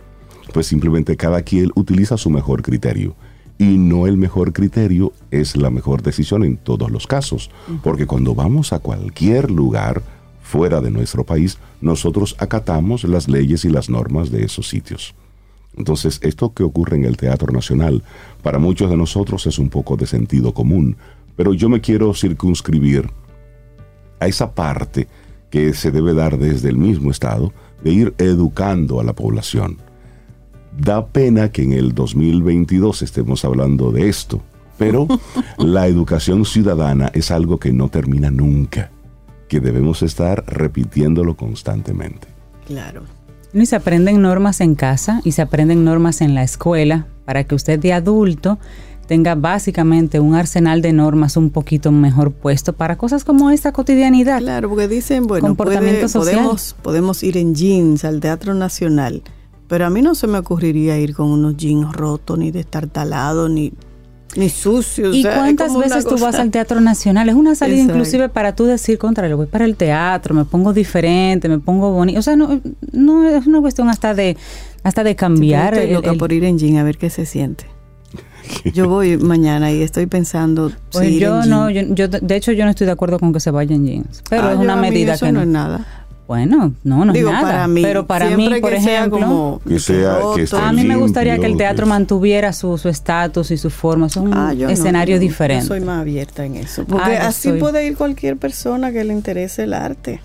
[SPEAKER 2] pues simplemente cada quien utiliza su mejor criterio. Y no el mejor criterio es la mejor decisión en todos los casos. Porque cuando vamos a cualquier lugar fuera de nuestro país, nosotros acatamos las leyes y las normas de esos sitios. Entonces, esto que ocurre en el Teatro Nacional, para muchos de nosotros es un poco de sentido común, pero yo me quiero circunscribir a esa parte que se debe dar desde el mismo Estado de ir educando a la población. Da pena que en el 2022 estemos hablando de esto, pero *laughs* la educación ciudadana es algo que no termina nunca, que debemos estar repitiéndolo constantemente.
[SPEAKER 3] Claro.
[SPEAKER 4] Y se aprenden normas en casa y se aprenden normas en la escuela para que usted de adulto tenga básicamente un arsenal de normas un poquito mejor puesto para cosas como esta cotidianidad.
[SPEAKER 3] Claro, porque dicen, bueno,
[SPEAKER 4] Comportamiento
[SPEAKER 3] puede-
[SPEAKER 4] social.
[SPEAKER 3] podemos, podemos ir en jeans al Teatro Nacional, pero a mí no se me ocurriría ir con unos jeans rotos, ni destartalados, ni, ni sucios. o
[SPEAKER 4] ¿Y cuántas veces tú vas al Teatro Nacional? Es una salida
[SPEAKER 3] Exacto.
[SPEAKER 4] inclusive para tú decir, contra, le voy para el teatro, me pongo diferente, me pongo bonito. O sea, no, no es una cuestión hasta de hasta de cambiar.
[SPEAKER 3] Estoy loca
[SPEAKER 4] el-
[SPEAKER 3] por ir en jean a ver qué se siente. *laughs* Yo voy mañana y estoy pensando
[SPEAKER 4] pues
[SPEAKER 3] si
[SPEAKER 4] yo
[SPEAKER 3] en
[SPEAKER 4] no,
[SPEAKER 3] jean.
[SPEAKER 4] yo, yo de hecho yo no estoy de acuerdo con que se vaya en jeans. Pero
[SPEAKER 3] Ah,
[SPEAKER 4] es
[SPEAKER 3] yo-
[SPEAKER 4] una
[SPEAKER 3] a mí
[SPEAKER 4] medida
[SPEAKER 3] eso
[SPEAKER 4] que
[SPEAKER 3] no
[SPEAKER 4] no.
[SPEAKER 3] es nada.
[SPEAKER 4] Bueno, no, no
[SPEAKER 3] Digo,
[SPEAKER 4] es nada.
[SPEAKER 3] para mí,
[SPEAKER 4] pero para mí, por
[SPEAKER 3] que sea
[SPEAKER 4] ejemplo,
[SPEAKER 3] como
[SPEAKER 2] Que sea-
[SPEAKER 3] roto.
[SPEAKER 2] que esté
[SPEAKER 4] a mí me gustaría que el teatro
[SPEAKER 2] que-
[SPEAKER 4] mantuviera su su estatus y su forma. Es un
[SPEAKER 3] Ah, no,
[SPEAKER 4] escenario
[SPEAKER 3] yo-
[SPEAKER 4] diferente.
[SPEAKER 3] Yo soy más abierta en eso. Porque
[SPEAKER 4] Ah, yo
[SPEAKER 3] así
[SPEAKER 4] soy-
[SPEAKER 3] puede ir cualquier persona que le interese el arte.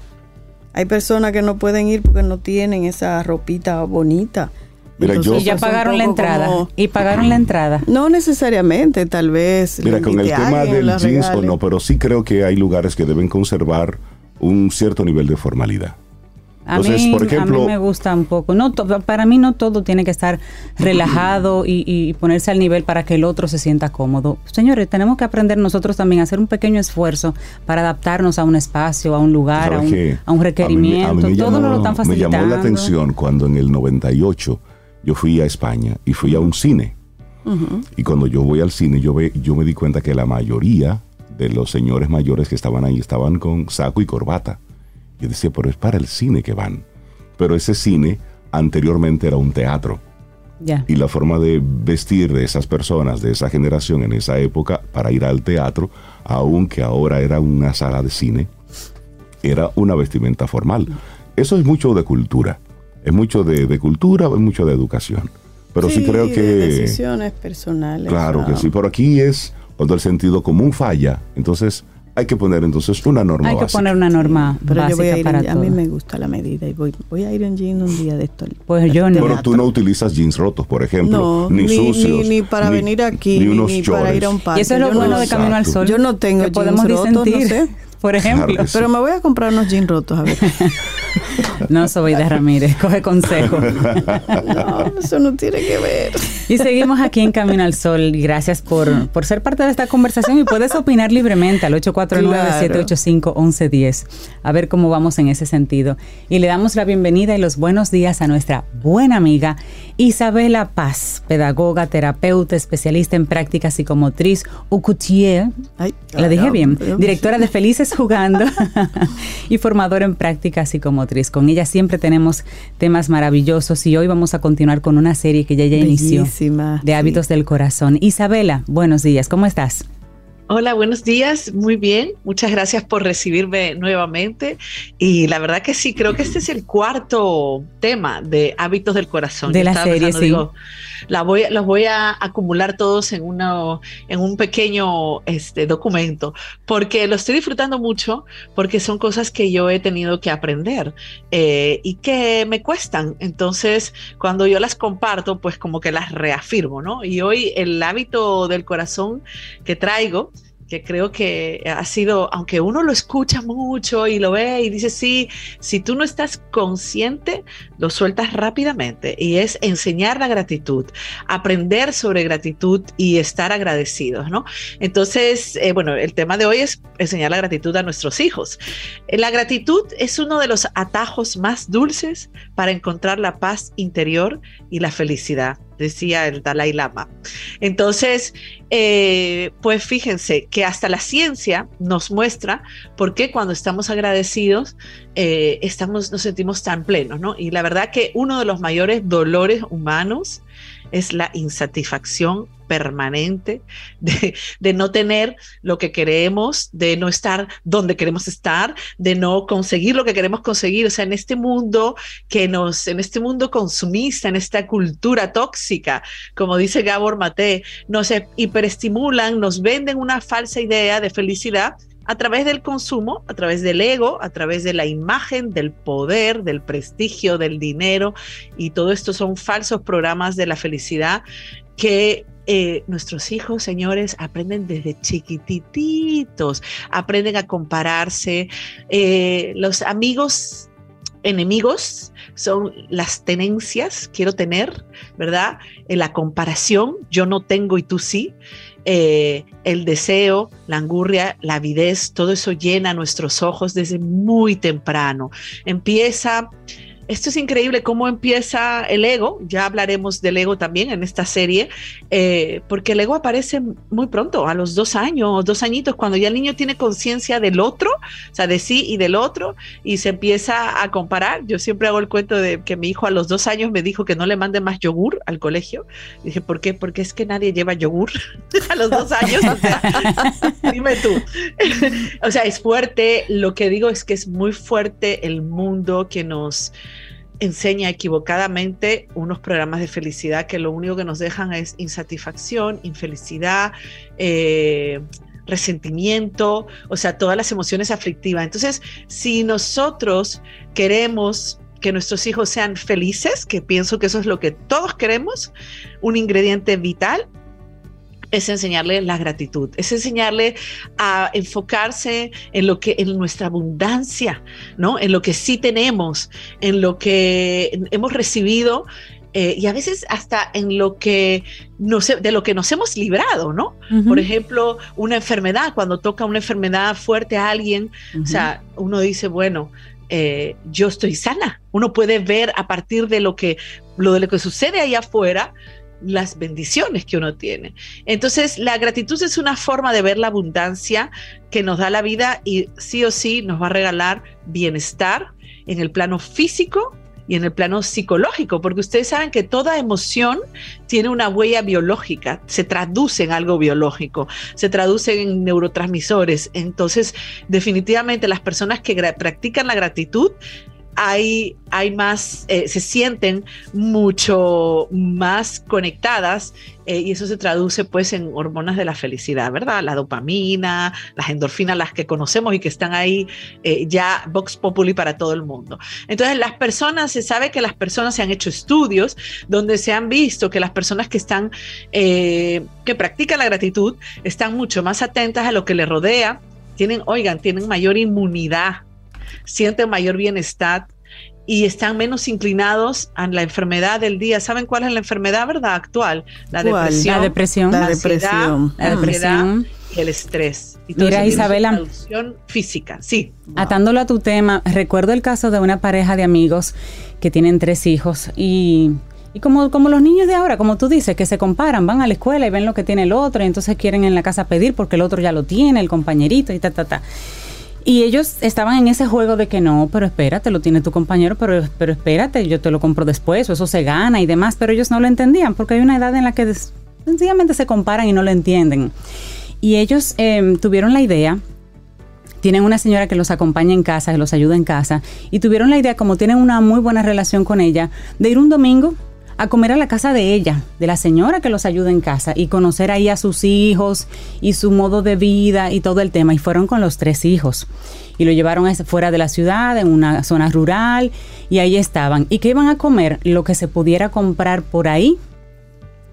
[SPEAKER 3] Hay personas que no pueden ir porque no tienen esa ropita bonita.
[SPEAKER 2] Mira, yo-
[SPEAKER 4] y ya pagaron la entrada.
[SPEAKER 3] como-
[SPEAKER 4] Y pagaron la entrada.
[SPEAKER 3] No necesariamente, tal vez.
[SPEAKER 2] Mira, con el tema del jeans o no, pero sí creo que hay lugares que deben conservar un cierto nivel de formalidad.
[SPEAKER 4] A,
[SPEAKER 2] Entonces,
[SPEAKER 4] mí,
[SPEAKER 2] por ejemplo-
[SPEAKER 4] a mí me gusta un poco. No, para mí no todo tiene que estar relajado y, y ponerse al nivel para que el otro se sienta cómodo. Señores, tenemos que aprender nosotros también a hacer un pequeño esfuerzo para adaptarnos a un espacio, a un lugar, a
[SPEAKER 2] ¿Sabes
[SPEAKER 4] un, a un
[SPEAKER 2] A mí me-
[SPEAKER 4] requerimiento.
[SPEAKER 2] a mí me
[SPEAKER 4] todo
[SPEAKER 2] llamó-
[SPEAKER 4] nos lo están
[SPEAKER 2] Me
[SPEAKER 4] facilitando.
[SPEAKER 2] llamó la atención cuando en el 98 yo fui a España y fui a un cine. Y cuando yo voy al cine, yo, ve, yo me di cuenta que la mayoría de los señores mayores que estaban ahí estaban con saco y corbata. Yo decía, pero es para el cine que van. Pero ese cine anteriormente era un teatro.
[SPEAKER 4] Ya.
[SPEAKER 2] Y la forma de vestir de esas personas, de esa generación en esa época, para ir al teatro, aunque ahora era una sala de cine, era una vestimenta formal. Eso es mucho de cultura. Es mucho de, de cultura, es mucho de educación. Pero sí, creo
[SPEAKER 3] de
[SPEAKER 2] que...
[SPEAKER 3] decisiones personales.
[SPEAKER 2] Claro que sí. Pero aquí es cuando el sentido común falla. Entonces hay que poner entonces una norma
[SPEAKER 4] Hay que
[SPEAKER 2] básica.
[SPEAKER 4] poner una norma
[SPEAKER 3] Pero yo voy
[SPEAKER 4] básica
[SPEAKER 3] a ir
[SPEAKER 4] para
[SPEAKER 3] en, a mí me gusta la medida y voy, voy a ir en jean un día de esto.
[SPEAKER 4] Pues yo no.
[SPEAKER 2] Pero tú no utilizas jeans rotos, por ejemplo,
[SPEAKER 3] No,
[SPEAKER 2] ni,
[SPEAKER 3] ni,
[SPEAKER 2] sucios.
[SPEAKER 3] ni, ni para
[SPEAKER 2] ni-
[SPEAKER 3] venir aquí,
[SPEAKER 2] ni unos
[SPEAKER 3] ni para ir a un parque.
[SPEAKER 4] Y eso es lo
[SPEAKER 3] Yo no-
[SPEAKER 4] bueno de Camino al. Sol.
[SPEAKER 3] Yo no tengo
[SPEAKER 4] que
[SPEAKER 3] jeans
[SPEAKER 4] podemos
[SPEAKER 3] rotos, no
[SPEAKER 4] disentir.
[SPEAKER 3] sé. *laughs*
[SPEAKER 4] Por ejemplo,
[SPEAKER 2] Claro sí.
[SPEAKER 3] Pero me voy a comprar unos jeans rotos, a ver. *laughs* *laughs*
[SPEAKER 4] no soy de Ramírez, coge consejo. *laughs*
[SPEAKER 3] no, eso no tiene que ver.
[SPEAKER 4] Y seguimos aquí en Camino al Sol. Gracias por, por ser parte de esta conversación y puedes opinar libremente al 849-785-1110. A ver cómo vamos en ese sentido. Y le damos la bienvenida y los buenos días a nuestra buena amiga Isabela Paz, pedagoga, terapeuta, especialista en práctica psicomotriz, Ucutier.
[SPEAKER 3] Ay,
[SPEAKER 4] La dije bien. Directora de Felices Jugando *laughs* y formadora en práctica psicomotriz. Con ella siempre tenemos temas maravillosos y hoy vamos a continuar con una serie que ya ya inició de
[SPEAKER 3] sí.
[SPEAKER 4] hábitos del corazón. Isabela, buenos días, ¿cómo estás?
[SPEAKER 7] Hola, buenos días, muy bien. Muchas gracias por recibirme nuevamente. Y la verdad que sí, creo que este es el *laughs* cuarto tema de hábitos del corazón.
[SPEAKER 4] De
[SPEAKER 7] Yo
[SPEAKER 4] la serie, sí.
[SPEAKER 7] la voy, los voy a acumular todos en, una, en un pequeño este, documento, porque lo estoy disfrutando mucho, porque son cosas que yo he tenido que aprender eh, y que me cuestan. Entonces, cuando yo las comparto, pues como que las reafirmo, ¿no? Y hoy el hábito del corazón que traigo que creo que ha sido, aunque uno lo escucha mucho y lo ve y dice, sí, si tú no estás consciente, lo sueltas rápidamente. Y es enseñar la gratitud, aprender sobre gratitud y estar agradecidos, ¿no? Entonces, eh, bueno, el tema de hoy es enseñar la gratitud a nuestros hijos. La gratitud es uno de los atajos más dulces para encontrar la paz interior y la felicidad decía el Dalai Lama. Entonces, eh, pues fíjense que hasta la ciencia nos muestra por qué cuando estamos agradecidos eh, estamos, nos sentimos tan plenos, ¿no? Y la verdad que uno de los mayores dolores humanos es la insatisfacción permanente de, no tener lo que queremos, de no estar donde queremos estar, de no conseguir lo que queremos conseguir. O sea, en este mundo que nos, en este mundo consumista, en esta cultura tóxica, como dice Gabor Mate, nos hiperestimulan, nos venden una falsa idea de felicidad a través del consumo, a través del ego, a través de la imagen, del poder, del prestigio, del dinero, y todo esto son falsos programas de la felicidad que eh, nuestros hijos, señores, aprenden desde chiquititos, aprenden a compararse. Eh, los amigos enemigos son las tenencias, quiero tener, ¿verdad? En la comparación, yo no tengo y tú sí. Eh, el deseo, la angurria, la avidez, todo eso llena nuestros ojos desde muy temprano. Empieza esto es increíble cómo empieza el ego, ya hablaremos del ego también en esta serie, eh, porque el ego aparece muy pronto, a los dos años, dos añitos, cuando ya el niño tiene conciencia del otro, o sea, de sí y del otro, y se empieza a comparar. Yo siempre hago el cuento de que mi hijo a los dos años me dijo que no le mande más yogur al colegio. dije, ¿por qué? Porque es que nadie lleva yogur *laughs* a los dos años. *laughs* dime tú. *laughs* o sea, es fuerte, lo que digo es que es muy fuerte el mundo que nos enseña equivocadamente unos programas de felicidad que lo único que nos dejan es insatisfacción, infelicidad, eh, resentimiento, o sea, todas las emociones aflictivas. Entonces, si nosotros queremos que nuestros hijos sean felices, que pienso que eso es lo que todos queremos, un ingrediente vital es enseñarle la gratitud, es enseñarle a enfocarse en lo que en nuestra abundancia, ¿no? En lo que sí tenemos, en lo que hemos recibido eh, y a veces hasta en lo que de lo que nos hemos librado, ¿no? Por ejemplo, una enfermedad, cuando toca una enfermedad fuerte a alguien, o sea, uno dice, bueno, eh, yo estoy sana. Uno puede ver a partir de lo que, lo de lo que sucede ahí afuera, las bendiciones que uno tiene. Entonces, la gratitud es una forma de ver la abundancia que nos da la vida y sí o sí nos va a regalar bienestar en el plano físico y en el plano psicológico, porque ustedes saben que toda emoción tiene una huella biológica, se traduce en algo biológico, se traduce en neurotransmisores. Entonces, definitivamente las personas que practican la gratitud hay, hay más, eh, se sienten mucho más conectadas eh, y eso se traduce pues en hormonas de la felicidad, ¿verdad? La dopamina, las endorfinas, las que conocemos y que están ahí eh, ya Vox Populi para todo el mundo. Entonces las personas, se sabe que las personas se han hecho estudios donde se han visto que las personas que están, que practican la gratitud, están mucho más atentas a lo que les rodea, tienen, oigan, tienen mayor inmunidad sienten mayor bienestar y están menos inclinados a la enfermedad del día. ¿Saben cuál es la enfermedad, verdad, actual? La depresión.
[SPEAKER 4] La depresión.
[SPEAKER 3] La, depresión.
[SPEAKER 7] La depresión. Y el estrés.
[SPEAKER 4] Y Mira, Isabela.
[SPEAKER 7] física, sí.
[SPEAKER 4] Atándolo a tu tema, recuerdo el caso de una pareja de amigos que tienen tres hijos y y como, como los niños de ahora, como tú dices, que se comparan, van a la escuela y ven lo que tiene el otro, y entonces quieren en la casa pedir porque el otro ya lo tiene, el compañerito y ta, ta, ta. Y ellos estaban en ese juego de que no, pero espérate, lo tiene tu compañero, pero, pero espérate, yo te lo compro después, o eso se gana y demás, pero ellos no lo entendían porque hay una edad en la que sencillamente se comparan y no lo entienden. Y ellos em, tuvieron la idea tienen una señora que los acompaña en casa, que los ayuda en casa, y tuvieron la idea, como tienen una muy buena relación con ella, de ir un domingo a comer a la casa de ella, de la señora que los ayuda en casa, y conocer ahí a sus hijos y su modo de vida y todo el tema. Y fueron con los tres hijos. Y lo llevaron fuera de la ciudad, en una zona rural, y ahí estaban. ¿Y que iban a comer? Lo que se pudiera comprar por ahí,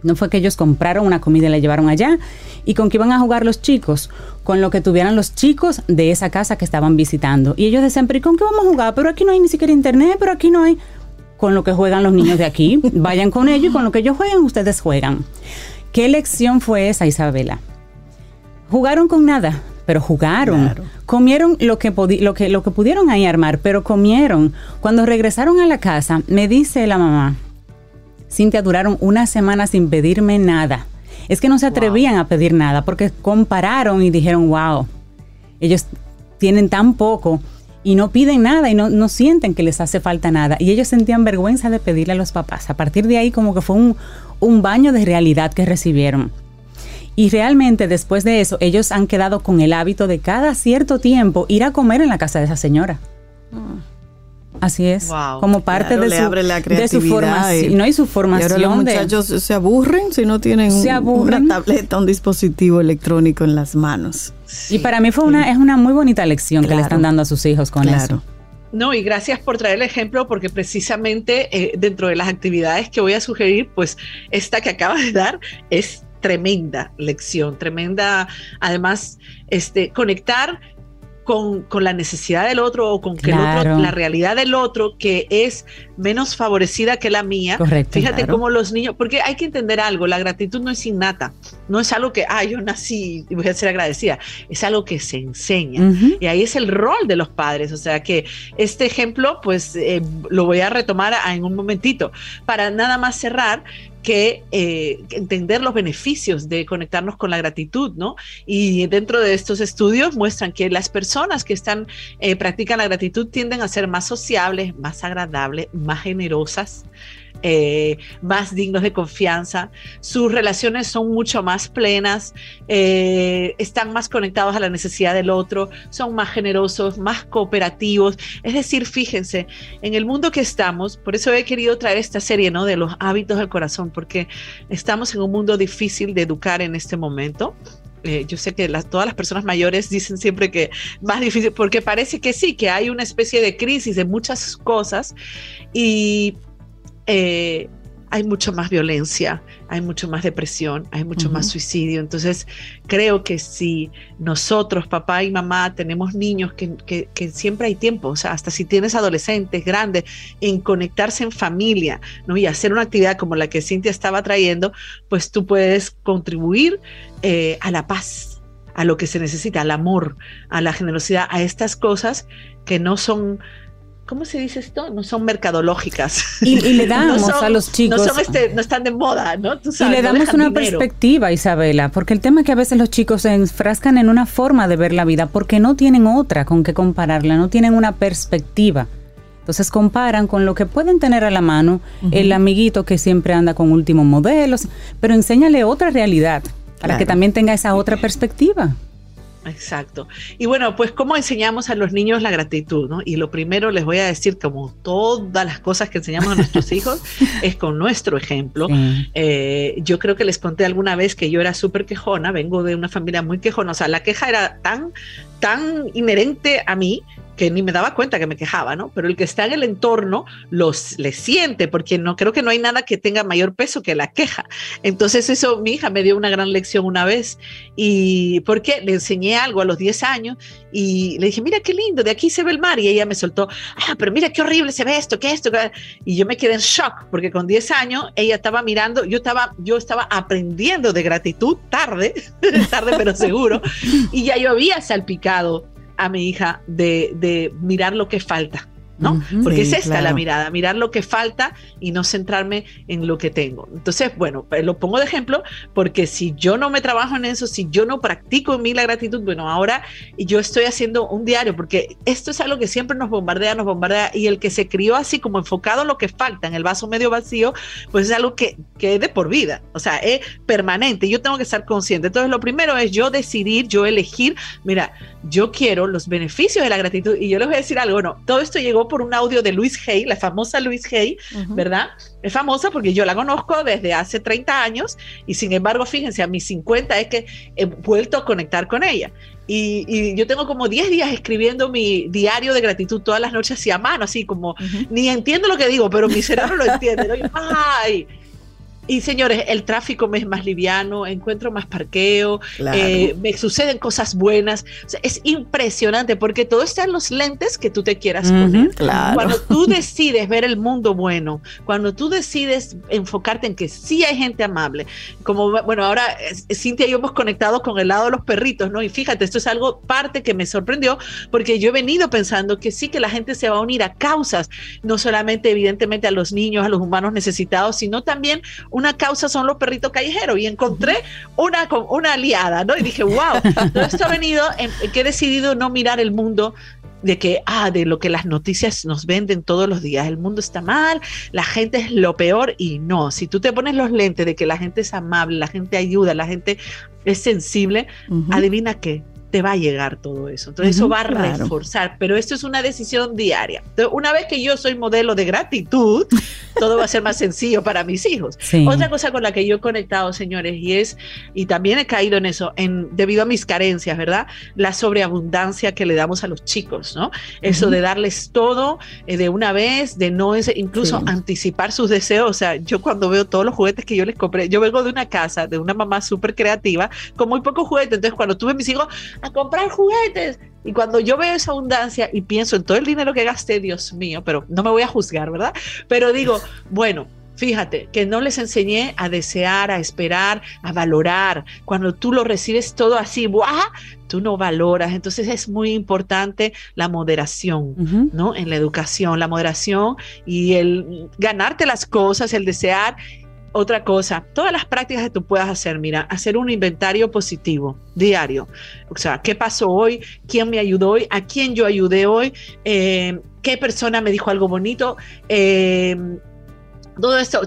[SPEAKER 4] No fue que ellos compraron una comida y la llevaron allá. ¿Y con qué iban a jugar los chicos? Con lo que tuvieran los chicos de esa casa que estaban visitando. Y ellos decían, pero ¿y con qué vamos a jugar? Pero aquí no hay ni siquiera internet, pero aquí no hay. Con lo que juegan los niños de aquí. *laughs* Vayan con ellos y con lo que ellos juegan, ustedes juegan. ¿Qué lección fue esa, Isabela? Jugaron con nada, pero jugaron. Comieron lo que, lo, que, lo que pudieron ahí armar, pero comieron. Cuando regresaron a la casa, me dice la mamá, Cintia, duraron una semana sin pedirme nada. Es que no se atrevían a pedir nada porque compararon y dijeron, wow, ellos tienen tan poco y no piden nada y no, no, sienten que les hace falta nada. Y ellos sentían vergüenza de pedirle a los papás. A partir de ahí como que fue un, un baño de realidad que recibieron. Y realmente después de eso, ellos han quedado con el hábito de cada cierto tiempo ir a comer en la casa de esa señora. Así es, como parte de, su, de su formación. Y, no hay su formación.
[SPEAKER 3] Y ahora los muchachos se aburren si no tienen una tableta, un dispositivo electrónico en las manos.
[SPEAKER 4] y para mí fue una, es una muy bonita lección que le están dando a sus hijos con eso.
[SPEAKER 7] No, y gracias por traer el ejemplo, porque precisamente eh, dentro de las actividades que voy a sugerir, pues esta que acabas de dar es tremenda lección, tremenda, además, este, conectar con, la necesidad del otro o con que el otro, la realidad del otro que es menos favorecida que la mía. Fíjate cómo los niños, porque hay que entender algo, la gratitud no es innata, no es algo que, ah, yo nací y voy a ser agradecida, es algo que se enseña. Y ahí es el rol de los padres, o sea que este ejemplo, pues eh, lo voy a retomar en un momentito. Para nada más cerrar, que eh, entender los beneficios de conectarnos con la gratitud, ¿no? Y dentro de estos estudios muestran que las personas que están, eh, practican la gratitud tienden a ser más sociables, más agradables, más generosas, eh, más dignos de confianza, sus relaciones son mucho más plenas, eh, están más conectados a la necesidad del otro, son más generosos, más cooperativos. Es decir, fíjense, en el mundo que estamos, por eso he querido traer esta serie ¿no? de los hábitos del corazón, porque estamos en un mundo difícil de educar en este momento. Eh, yo sé que todas las personas mayores dicen siempre que más difícil, porque parece que sí, que hay una especie de crisis de muchas cosas y eh, hay mucho más violencia, hay mucho más depresión, hay mucho más suicidio. Entonces, creo que si nosotros, papá y mamá, tenemos niños que, siempre hay tiempo, o sea, hasta si tienes adolescentes grandes, en conectarse en familia, ¿no? Y hacer una actividad como la que Cintia estaba trayendo, pues tú puedes contribuir eh, a la paz, a lo que se necesita, al amor, a la generosidad, a estas cosas que no son ¿cómo se dice esto? No son mercadológicas.
[SPEAKER 4] Y, le *laughs* damos a los chicos.
[SPEAKER 7] No, son este, no están de moda, ¿no?
[SPEAKER 4] y le damos una perspectiva, Isabela, porque el tema es que a veces los chicos se enfrascan en una forma de ver la vida porque no tienen otra con que compararla, no tienen una perspectiva. Entonces comparan con lo que pueden tener a la mano el amiguito que siempre anda con últimos modelos, pero enséñale otra realidad para que también tenga esa otra perspectiva.
[SPEAKER 7] Exacto. Y bueno, pues cómo enseñamos a los niños la gratitud, ¿no? Y lo primero les voy a decir, como todas las cosas que enseñamos a nuestros *laughs* hijos, es con nuestro ejemplo. Eh, yo creo que les conté alguna vez que yo era súper quejona, vengo de una familia muy quejona, o sea, la queja era tan, tan inherente a mí que ni me daba cuenta que me quejaba, ¿no? Pero el que está en el entorno los le siente, porque no creo que no hay nada que tenga mayor peso que la queja. Entonces eso mi hija me dio una gran lección una vez y porque le enseñé algo a los 10 años y le dije, "Mira qué lindo, de aquí se ve el mar" y ella me soltó, "Ah, pero mira qué horrible se ve esto, qué esto." Y yo me quedé en shock porque con 10 años ella estaba mirando, yo estaba yo estaba aprendiendo de gratitud tarde, *laughs* tarde pero seguro, y ya yo había salpicado a mi hija de, de mirar lo que falta. ¿No? Porque es esta la mirada, mirar lo que falta y no centrarme en lo que tengo. Entonces, bueno, pues, lo pongo de ejemplo porque si yo no me trabajo en eso, si yo no practico en mí la gratitud, bueno, ahora yo estoy haciendo un diario porque esto es algo que siempre nos bombardea, nos bombardea y el que se crió así como enfocado en lo que falta, en el vaso medio vacío, pues es algo que, que es de por vida, o sea, es permanente. Yo tengo que estar consciente. Entonces, lo primero es yo decidir, yo elegir, mira, yo quiero los beneficios de la gratitud y yo les voy a decir algo, no, todo esto llegó por un audio de Luis Hay, la famosa Luis Hay, ¿verdad? Es famosa porque yo la conozco desde hace 30 años y sin embargo, fíjense, a mis 50 es que he vuelto a conectar con ella. Y, yo tengo como 10 días escribiendo mi diario de gratitud todas las noches así a mano, así como, ni entiendo lo que digo, pero mi cerebro lo *laughs* entiende. Ay, y señores, el tráfico me es más liviano, encuentro más parqueo, eh, me suceden cosas buenas. es impresionante porque todo está en los lentes que tú te quieras poner. Cuando tú *laughs* decides ver el mundo bueno, cuando tú decides enfocarte en que sí hay gente amable, como bueno, ahora Cintia y yo hemos conectado con el lado de los perritos, ¿no? Y fíjate, esto es algo parte que me sorprendió porque yo he venido pensando que sí que la gente se va a unir a causas, no solamente evidentemente a los niños, a los humanos necesitados, sino también una causa son los perritos callejeros. Y encontré una, una aliada, ¿no? Y dije, wow, todo esto ha venido en, que he decidido no mirar el mundo de que, ah, de lo que las noticias nos venden todos los días, el mundo está mal, la gente es lo peor y no, si tú te pones los lentes de que la gente es amable, la gente ayuda, la gente es sensible, adivina qué, te va a llegar todo eso. Entonces eso va a reforzar, pero esto es una decisión diaria. una vez que yo soy modelo de gratitud, *laughs* todo va a ser más sencillo para mis hijos. Otra cosa con la que yo he conectado, señores, y es, y también he caído en eso, en, debido a mis carencias, ¿verdad? La sobreabundancia que le damos a los chicos, ¿no? Eso de darles todo eh, de una vez, de no es, incluso anticipar sus deseos. O sea, yo cuando veo todos los juguetes que yo les compré, yo vengo de una casa, de una mamá súper creativa, con muy pocos juguetes. Entonces, cuando tuve mis hijos, a comprar juguetes. Y cuando yo veo esa abundancia y pienso en todo el dinero que gasté, Dios mío, pero no me voy a juzgar, ¿verdad? Pero digo, bueno, Fíjate, que no les enseñé a desear, a esperar, a valorar. Cuando tú lo recibes todo así, ¡buah! tú no valoras. Entonces es muy importante la moderación, ¿no? En la educación, la moderación y el ganarte las cosas, el desear otra cosa, todas las prácticas que tú puedas hacer, mira, hacer un inventario positivo diario. O sea, ¿qué pasó hoy? ¿Quién me ayudó hoy? ¿A quién yo ayudé hoy? Eh, ¿Qué persona me dijo algo bonito? Eh, todo esto,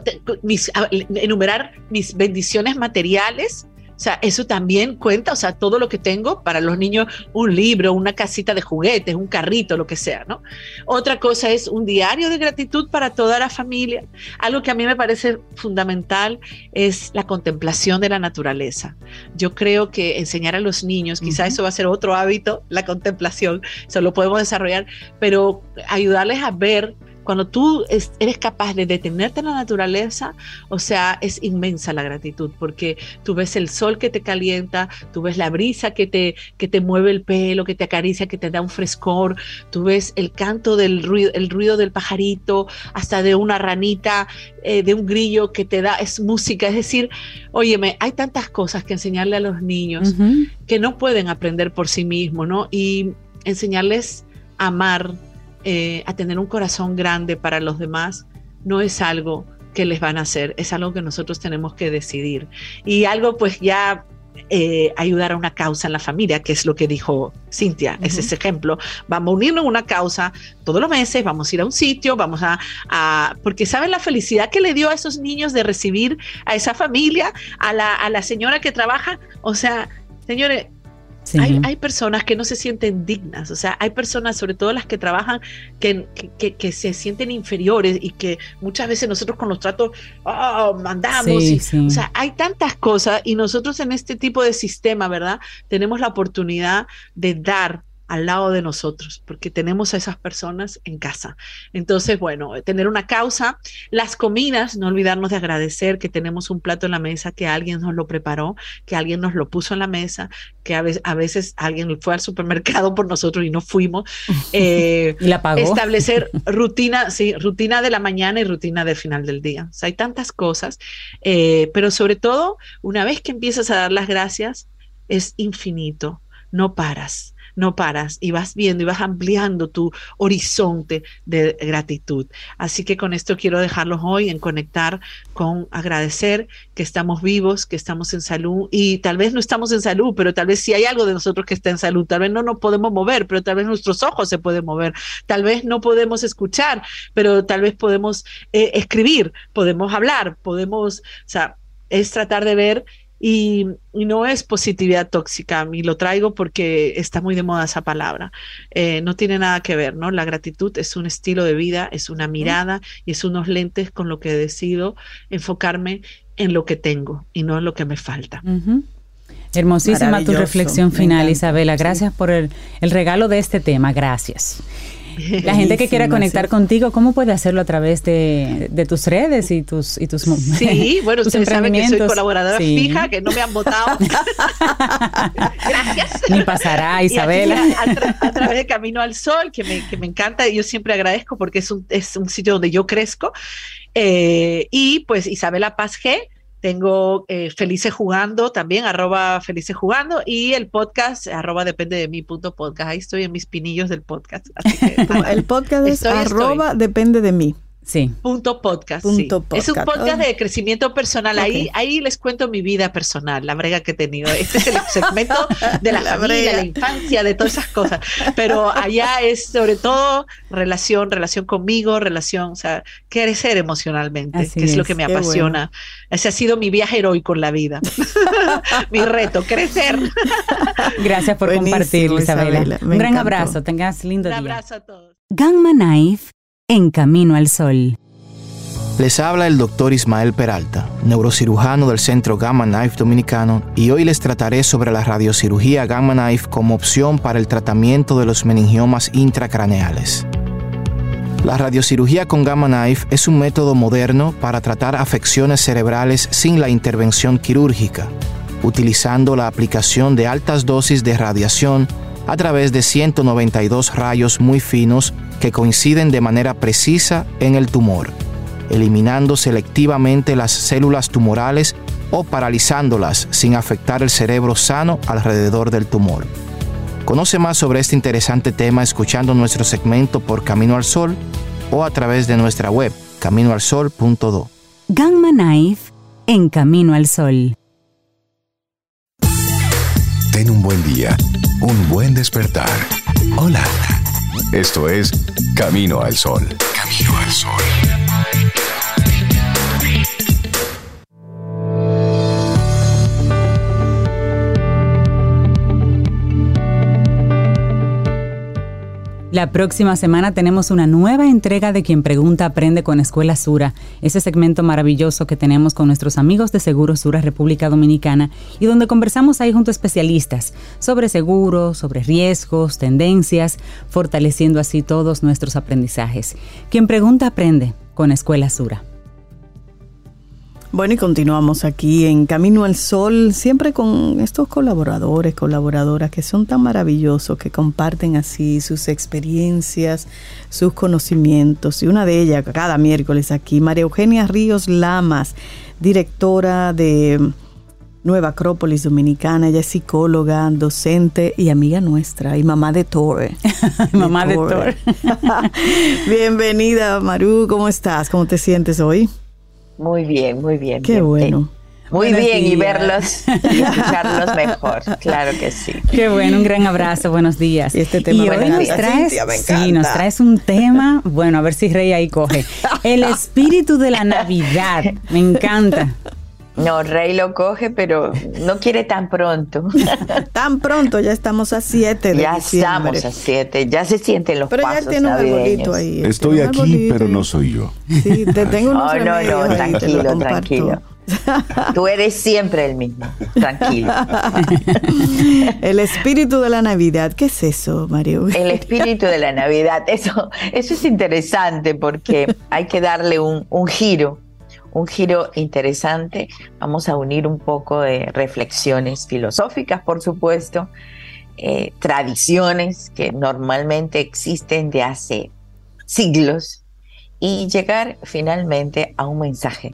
[SPEAKER 7] enumerar mis bendiciones materiales, o sea, eso también cuenta, o sea, todo lo que tengo para los niños, un libro, una casita de juguetes, un carrito, lo que sea, ¿no? Otra cosa es un diario de gratitud para toda la familia. Algo que a mí me parece fundamental es la contemplación de la naturaleza. Yo creo que enseñar a los niños, quizá eso va a ser otro hábito, la contemplación, eso lo podemos desarrollar, pero ayudarles a ver cuando tú eres capaz de detenerte en la naturaleza, o sea, es inmensa la gratitud, porque tú ves el sol que te calienta, tú ves la brisa que te, que te mueve el pelo, que te acaricia, que te da un frescor, tú ves el canto del ruido, el ruido del pajarito, hasta de una ranita, eh, de un grillo que te da, es música, es decir, óyeme, hay tantas cosas que enseñarle a los niños que no pueden aprender por sí mismos, ¿no? Y enseñarles a amar, eh, a tener un corazón grande para los demás, no es algo que les van a hacer, es algo que nosotros tenemos que decidir. Y algo pues ya eh, ayudar a una causa en la familia, que es lo que dijo Cintia, es ese ejemplo. Vamos a unirnos a una causa todos los meses, vamos a ir a un sitio, vamos a, a, porque saben la felicidad que le dio a esos niños de recibir a esa familia, a la, a la señora que trabaja, o sea, señores, hay, personas que no se sienten dignas, o sea, hay personas, sobre todo las que trabajan, que, que, se sienten inferiores y que muchas veces nosotros con los tratos oh, mandamos. o sea, hay tantas cosas y nosotros en este tipo de sistema, ¿verdad? Tenemos la oportunidad de dar al lado de nosotros, porque tenemos a esas personas en casa. Entonces, bueno, tener una causa, las comidas, no olvidarnos de agradecer que tenemos un plato en la mesa, que alguien nos lo preparó, que alguien nos lo puso en la mesa, que a veces, a veces alguien fue al supermercado por nosotros y no fuimos. *laughs*
[SPEAKER 4] Eh, y la pagó.
[SPEAKER 7] Establecer *laughs* rutina, sí, rutina de la mañana y rutina del final del día. O sea, hay tantas cosas, eh, pero sobre todo, una vez que empiezas a dar las gracias, es infinito, no paras no paras y vas viendo y vas ampliando tu horizonte de gratitud. Así que con esto quiero dejarlos hoy en conectar con agradecer que estamos vivos, que estamos en salud y tal vez no estamos en salud, pero tal vez si hay algo de nosotros que está en salud, tal vez no nos podemos mover, pero tal vez nuestros ojos se pueden mover, tal vez no podemos escuchar, pero tal vez podemos eh, escribir, podemos hablar, podemos, o sea, es tratar de ver y, no es positividad tóxica, y lo traigo porque está muy de moda esa palabra. Eh, no tiene nada que ver, ¿no? La gratitud es un estilo de vida, es una mirada y es unos lentes con lo que decido enfocarme en lo que tengo y no en lo que me falta.
[SPEAKER 4] Hermosísima tu reflexión final, Isabela. Gracias por el, el regalo de este tema. Gracias. *laughs* La gente que quiera conectar contigo, ¿cómo puede hacerlo a través de, tus redes y tus y tus
[SPEAKER 7] Sí, *laughs* bueno, ustedes saben que soy colaboradora fija, que no me han votado. *laughs* Gracias.
[SPEAKER 4] Ni pasará, Isabela.
[SPEAKER 7] a, través de Camino al Sol, que me, que me encanta, y yo siempre agradezco porque es un, es un sitio donde yo crezco. Eh, y pues Isabela Paz G tengo eh, Felices Jugando también, arroba Felices Jugando, y el podcast, arroba depende de mi punto podcast. Ahí estoy en mis pinillos del podcast. *laughs*
[SPEAKER 3] el podcast es arroba depende de mí.
[SPEAKER 4] Sí.
[SPEAKER 7] Punto podcast. Es un podcast de crecimiento personal. Ahí, ahí les cuento mi vida personal, la brega que he tenido. Este es el *laughs* segmento de la, familia, la infancia, de todas esas cosas. Pero allá es sobre todo relación, relación conmigo, relación, o sea, crecer emocionalmente, que es, lo que me apasiona. Ese ha sido mi viaje heroico en la vida. *laughs* mi reto, crecer.
[SPEAKER 4] Gracias por compartirlo, Isabela. Un gran abrazo. Tengas lindo día.
[SPEAKER 7] Un abrazo a todos.
[SPEAKER 1] Knife en Camino al Sol.
[SPEAKER 8] Les habla el doctor Ismael Peralta, neurocirujano del Centro Gamma Knife Dominicano, y hoy les trataré sobre la radiocirugía Gamma Knife como opción para el tratamiento de los meningiomas intracraneales. La radiocirugía con Gamma Knife es un método moderno para tratar afecciones cerebrales sin la intervención quirúrgica, utilizando la aplicación de altas dosis de radiación a través de 192 rayos muy finos que coinciden de manera precisa en el tumor, eliminando selectivamente las células tumorales o paralizándolas sin afectar el cerebro sano alrededor del tumor. Conoce más sobre este interesante tema escuchando nuestro segmento por Camino al Sol o a través de nuestra web caminoalsol.do.
[SPEAKER 1] Gamma Knife en Camino al Sol.
[SPEAKER 6] Ten un buen día, un buen despertar. Hola. Esto es Camino al Sol. Camino al Sol.
[SPEAKER 4] La próxima semana tenemos una nueva entrega de Quien Pregunta Aprende con Escuela Sura, ese segmento maravilloso que tenemos con nuestros amigos de Seguro Sura República Dominicana y donde conversamos ahí junto a especialistas sobre seguros, sobre riesgos, tendencias, fortaleciendo así todos nuestros aprendizajes. Quien Pregunta Aprende con Escuela Sura.
[SPEAKER 3] Bueno, y continuamos aquí en Camino al Sol, siempre con estos colaboradores, colaboradoras que son tan maravillosos, que comparten así sus experiencias, sus conocimientos. Y una de ellas, cada miércoles aquí, María Eugenia Ríos Lamas, directora de Nueva Acrópolis Dominicana. Ella es psicóloga, docente y amiga nuestra, y mamá de Torre. *laughs*
[SPEAKER 4] mamá de Torre. *laughs*
[SPEAKER 3] Bienvenida, Maru. ¿Cómo estás? ¿Cómo te sientes hoy?
[SPEAKER 9] Muy bien, muy bien.
[SPEAKER 3] Qué bueno.
[SPEAKER 9] Muy bien, y verlos *laughs* y escucharlos mejor, claro que sí.
[SPEAKER 4] Qué bueno, un gran abrazo, buenos días.
[SPEAKER 3] Y este tema
[SPEAKER 4] hoy nos traes, sí, nos traes un tema, bueno, a ver si Rey ahí coge. El espíritu de la Navidad, me encanta.
[SPEAKER 9] No, Rey lo coge, pero no quiere tan pronto. *laughs*
[SPEAKER 3] tan pronto, ya estamos a 7 de
[SPEAKER 9] Ya estamos a 7, ya se sienten los
[SPEAKER 3] pero
[SPEAKER 9] pasos
[SPEAKER 3] ya tiene un arbolito ahí.
[SPEAKER 2] Estoy aquí, pero no soy yo.
[SPEAKER 3] Sí, te tengo unos
[SPEAKER 9] oh, no, no, tranquilo, tranquilo. Tú eres siempre el mismo, tranquilo. *laughs*
[SPEAKER 3] El espíritu de la Navidad, ¿qué es eso, Mario?
[SPEAKER 9] El espíritu de la Navidad, eso, eso es interesante porque hay que darle un, un giro un giro interesante. Vamos a unir un poco de reflexiones filosóficas, por supuesto, eh, tradiciones que normalmente existen de hace siglos y llegar finalmente a un mensaje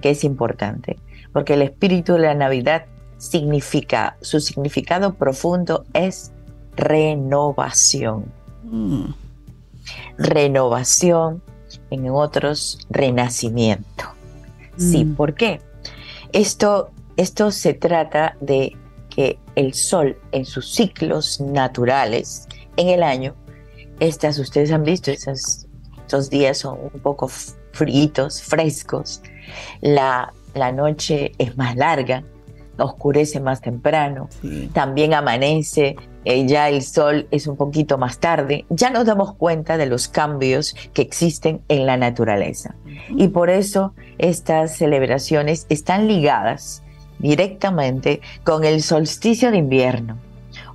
[SPEAKER 9] que es importante, porque el espíritu de la Navidad significa, su significado profundo es renovación. Mm. Renovación, en otros, renacimiento. Sí, mm. ¿por qué? Esto, esto se trata de que el sol en sus ciclos naturales en el año, estas ustedes han visto, esos, días son un poco fritos, frescos, la, la noche es más larga, oscurece más temprano, también amanece, eh, ya el sol es un poquito más tarde, ya nos damos cuenta de los cambios que existen en la naturaleza. Y por eso estas celebraciones están ligadas directamente con el solsticio de invierno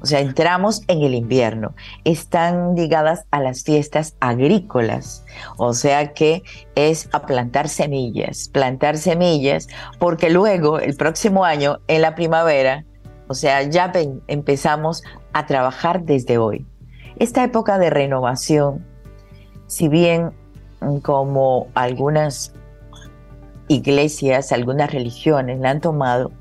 [SPEAKER 9] O sea, entramos en el invierno. Están ligadas a las fiestas agrícolas. O sea que es a plantar semillas, plantar semillas, porque luego el próximo año, en la primavera, o sea, ya empezamos a trabajar desde hoy. Esta época de renovación, si bien mm, como algunas iglesias, algunas religiones la han tomado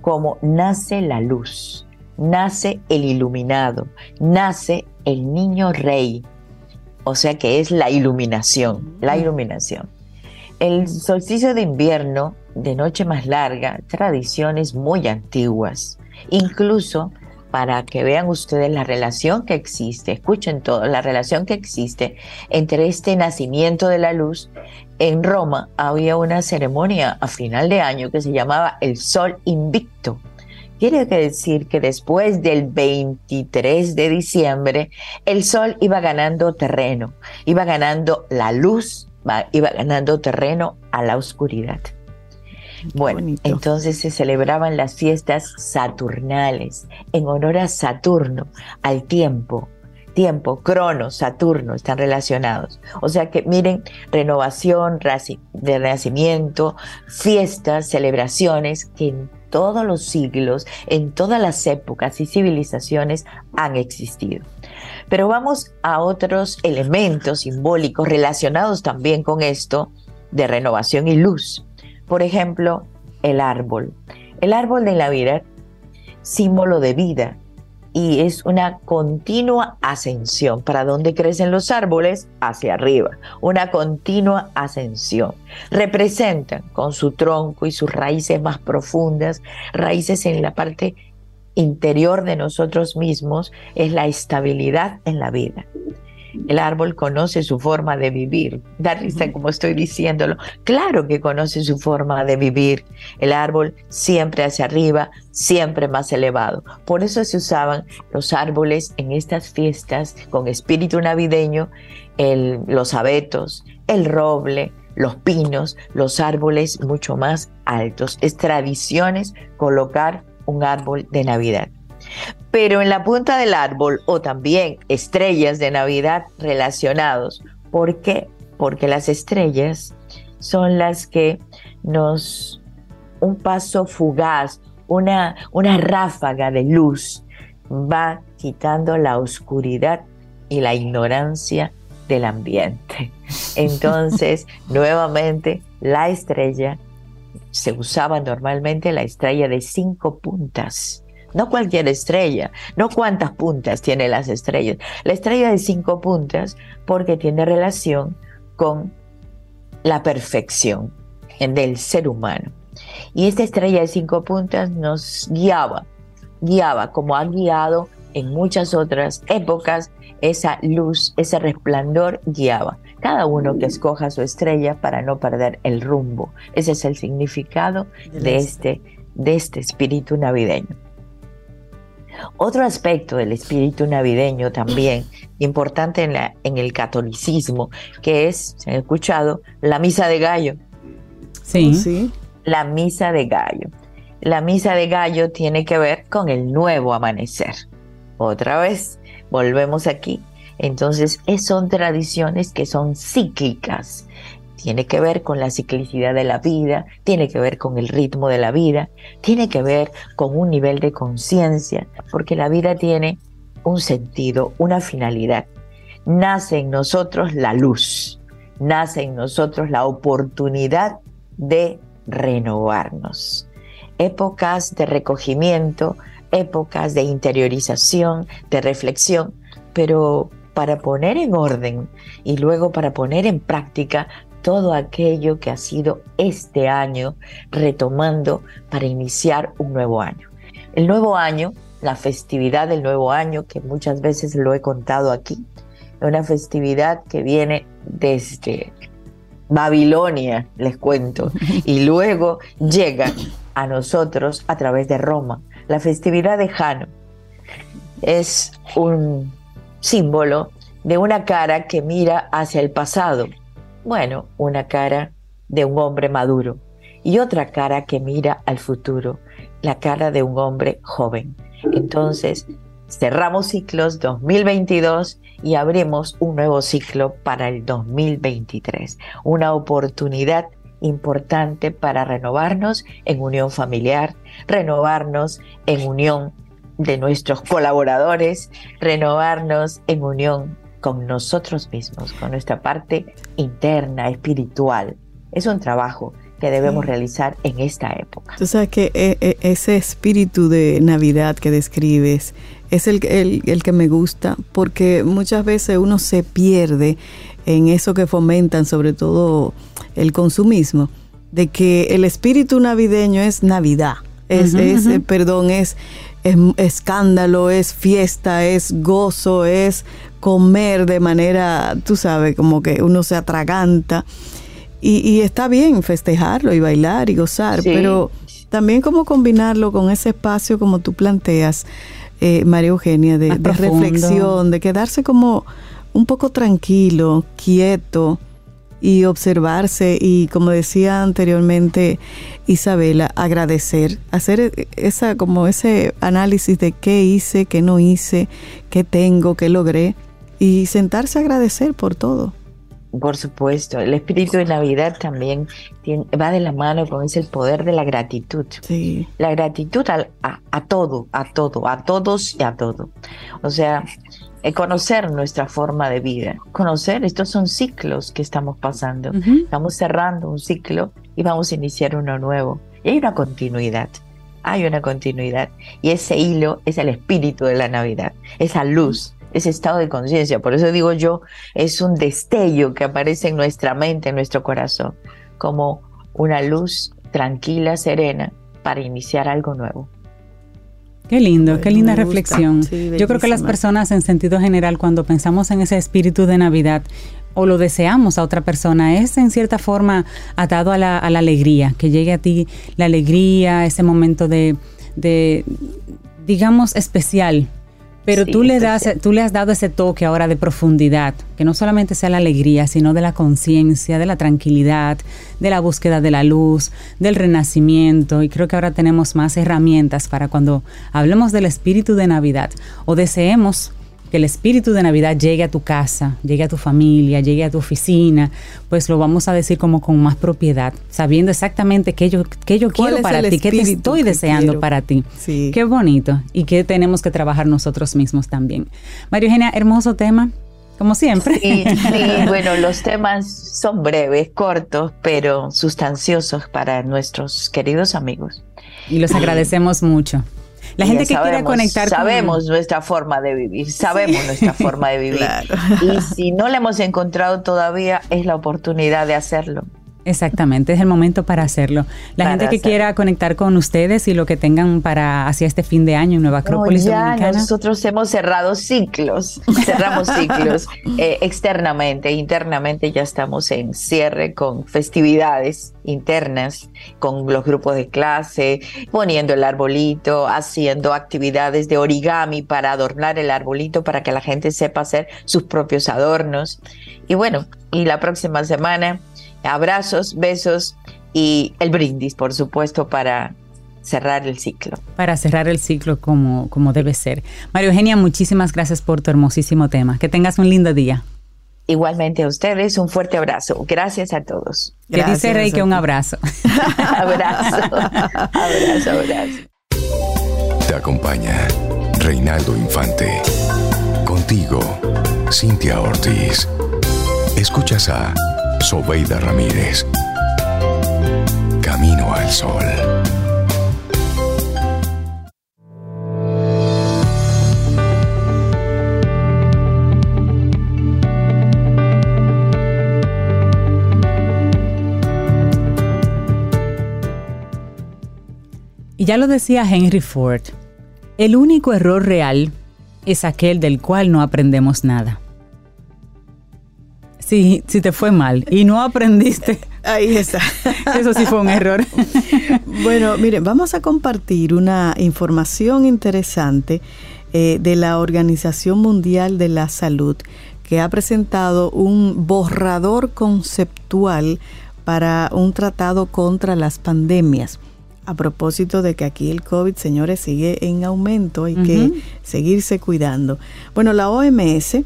[SPEAKER 9] como nace la luz, nace el iluminado, nace el niño rey, o sea que es la iluminación, la iluminación. El solsticio de invierno, de noche más larga, tradiciones muy antiguas, incluso para que vean ustedes la relación que existe, escuchen todo, la relación que existe entre este nacimiento de la luz. En Roma había una ceremonia a final de año que se llamaba el Sol Invicto. Quiere decir que después del 23 de diciembre, el Sol iba ganando terreno, iba ganando la luz, iba ganando terreno a la oscuridad. Bueno, entonces se celebraban las fiestas saturnales en honor a Saturno, al tiempo. Tiempo, crono, Saturno están relacionados. O sea que miren, renovación, renacimiento, fiestas, celebraciones que en todos los siglos, en todas las épocas y civilizaciones han existido. Pero vamos a otros elementos simbólicos relacionados también con esto de renovación y luz. Por ejemplo, el árbol. El árbol de la vida, símbolo de vida, y es una continua ascensión. ¿Para dónde crecen los árboles? Hacia arriba. Una continua ascensión. Representan con su tronco y sus raíces más profundas, raíces en la parte interior de nosotros mismos, es la estabilidad en la vida. El árbol conoce su forma de vivir. Da risa como estoy diciéndolo. Claro que conoce su forma de vivir. El árbol siempre hacia arriba, siempre más elevado. Por eso se usaban los árboles en estas fiestas con espíritu navideño, los abetos, el roble, los pinos, los árboles mucho más altos. Es tradiciones colocar un árbol de Navidad pero en la punta del árbol o también estrellas de Navidad relacionados. ¿Por qué? Porque las estrellas son las que nos, un paso fugaz, una, una ráfaga de luz va quitando la oscuridad y la ignorancia del ambiente. *laughs* Entonces, nuevamente, la estrella, se usaba normalmente la estrella de cinco puntas no cualquier estrella, no cuántas puntas tiene las estrellas. La estrella de cinco puntas porque tiene relación con la perfección del ser humano. Y esta estrella de cinco puntas nos guiaba, guiaba como ha guiado en muchas otras épocas, esa luz, ese resplandor guiaba. Cada uno que escoja su estrella para no perder el rumbo. Ese es el significado de este, de este espíritu navideño. Otro aspecto del espíritu navideño también importante en, la, en el catolicismo, que es, se han escuchado, la misa de gallo.
[SPEAKER 4] Sí. sí.
[SPEAKER 9] La misa de gallo. La misa de gallo tiene que ver con el nuevo amanecer. Otra vez, volvemos aquí. Entonces, son tradiciones que son cíclicas tiene que ver con la ciclicidad de la vida, tiene que ver con el ritmo de la vida, tiene que ver con un nivel de conciencia, porque la vida tiene un sentido, una finalidad. Nace en nosotros la luz, nace en nosotros la oportunidad de renovarnos. Épocas de recogimiento, épocas de interiorización, de reflexión, pero para poner en orden y luego para poner en práctica todo aquello que ha sido este año retomando para iniciar un nuevo año. El nuevo año, la festividad del nuevo año, que muchas veces lo he contado aquí, es una festividad que viene desde Babilonia, les cuento, y *laughs* luego llega a nosotros a través de Roma. La festividad de Jano es un símbolo de una cara que mira hacia el pasado, bueno, una cara de un hombre maduro y otra cara que mira al futuro, la cara de un hombre joven. Entonces, cerramos ciclos 2022 y abrimos un nuevo ciclo para el 2023. Una oportunidad importante para renovarnos en unión familiar, renovarnos en unión de nuestros colaboradores, renovarnos en unión con nosotros mismos, con nuestra parte interna, espiritual. Es un trabajo que debemos realizar en esta época.
[SPEAKER 3] Tú sabes que eh, eh, ese espíritu de Navidad que describes es el, el, el que me gusta porque muchas veces uno se pierde en eso que fomentan, sobre todo el consumismo, de que el espíritu navideño es Navidad, es, es eh, perdón, es, es, escándalo, es fiesta, es gozo, es comer de manera, tú sabes, como que uno se atraganta. Y, y está bien festejarlo y bailar y gozar, pero también como combinarlo con ese espacio como tú planteas, eh, María Eugenia, de, de reflexión, de quedarse como un poco tranquilo, quieto y observarse y como decía anteriormente Isabela, agradecer, hacer esa como ese análisis de qué hice, qué no hice, qué tengo, qué logré y sentarse a agradecer por todo.
[SPEAKER 9] Por supuesto, el espíritu de Navidad también va de la mano con ese poder de la gratitud.
[SPEAKER 3] Sí.
[SPEAKER 9] La gratitud a, a, todo, a todo, a todos y a todo. O sea, eh, conocer nuestra forma de vida, conocer, estos son ciclos que estamos pasando. Estamos cerrando un ciclo y vamos a iniciar uno nuevo. Y hay una continuidad, hay una continuidad. Y ese hilo es el espíritu de la Navidad, esa luz ese estado de conciencia. Por eso digo yo, es un destello que aparece en nuestra mente, en nuestro corazón, como una luz tranquila, serena, para iniciar algo nuevo.
[SPEAKER 4] Qué lindo, qué linda reflexión. yo creo que las personas en sentido general, cuando pensamos en ese espíritu de Navidad, o lo deseamos a otra persona, es en cierta forma atado a la, alegría, que llegue a ti la alegría, ese momento de, de digamos, especial pero tú, le das, tú le has dado ese toque ahora de profundidad, que no solamente sea la alegría, sino de la conciencia, de la tranquilidad, de la búsqueda de la luz, del renacimiento. Y creo que ahora tenemos más herramientas para cuando hablemos del espíritu de Navidad o deseemos que el espíritu de Navidad llegue a tu casa, llegue a tu familia, llegue a tu oficina, pues lo vamos a decir como con más propiedad, sabiendo exactamente qué yo, qué yo quiero para ti, qué te estoy deseando para ti.
[SPEAKER 3] Sí.
[SPEAKER 4] Qué bonito y qué tenemos que trabajar nosotros mismos también. María Eugenia, hermoso tema. Como siempre.
[SPEAKER 9] Sí, sí, *laughs* bueno, los temas son breves, cortos, pero sustanciosos para nuestros queridos amigos.
[SPEAKER 4] Y los agradecemos mucho. La gente que quiere conectar
[SPEAKER 9] sabemos nuestra forma de vivir, sabemos nuestra forma de *laughs* vivir. Y si no la hemos encontrado todavía, es la oportunidad de hacerlo.
[SPEAKER 4] Exactamente, es el momento para hacerlo. La gente que quiera conectar con ustedes y lo que tengan para hacia este fin de año en Nueva Acrópolis
[SPEAKER 9] ya Nosotros hemos cerrado ciclos, *laughs* cerramos ciclos eh, externamente, internamente ya estamos en cierre con festividades internas, con los grupos de clase, poniendo el arbolito, haciendo actividades de origami para adornar el arbolito para que la gente sepa hacer sus propios adornos. Y bueno, y la próxima semana abrazos, besos y el brindis, por supuesto, para cerrar el ciclo.
[SPEAKER 4] Para cerrar el ciclo como, como debe ser. María Eugenia, muchísimas gracias por tu hermosísimo tema. Que tengas un lindo día.
[SPEAKER 9] Igualmente a ustedes, un fuerte abrazo. Gracias a todos.
[SPEAKER 4] Que dice Rey que un abrazo. *laughs*
[SPEAKER 9] abrazo, abrazo, abrazo.
[SPEAKER 6] Te acompaña Reinaldo Infante. Contigo, Cintia Ortiz. Escuchas a Sobeida Ramírez. Camino al Sol.
[SPEAKER 4] Y ya lo decía Henry Ford, el único error real es aquel del cual no aprendemos nada si, si te fue mal y no aprendiste. *laughs*
[SPEAKER 3] Ahí está. *laughs*
[SPEAKER 4] Eso sí fue un error. *laughs*
[SPEAKER 3] Bueno, miren, vamos a compartir una información interesante eh, de la Organización Mundial de la Salud que ha presentado un borrador conceptual para un tratado contra las pandemias. a propósito de que aquí el COVID, señores, sigue en aumento, hay que seguirse cuidando. Bueno, la OMS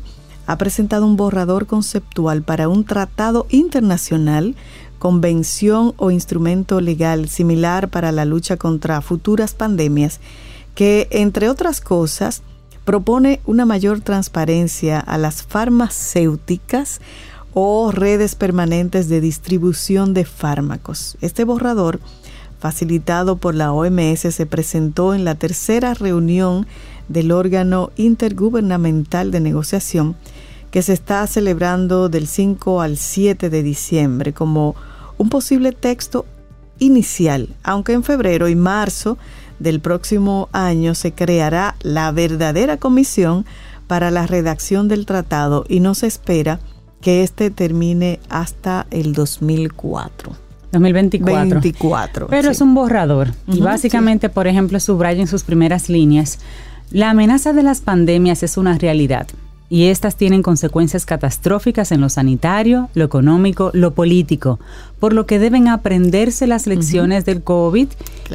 [SPEAKER 3] ha presentado un borrador conceptual para un tratado internacional, convención o instrumento legal similar para la lucha contra futuras pandemias, que, entre otras cosas, propone una mayor transparencia a las farmacéuticas o redes permanentes de distribución de fármacos. Este borrador facilitado por la OMS, se presentó en la tercera reunión del órgano intergubernamental de negociación que se está celebrando del 5 al 7 de diciembre como un posible texto inicial, aunque en febrero y marzo del próximo año se creará la verdadera comisión para la redacción del tratado y no se espera que este termine hasta el 2004.
[SPEAKER 4] 2024. Pero es un borrador. y básicamente, por ejemplo, subraya en sus primeras líneas, la amenaza de las pandemias es una realidad y estas tienen consecuencias catastróficas en lo sanitario, lo económico, lo político, por lo que deben aprenderse las lecciones del COVID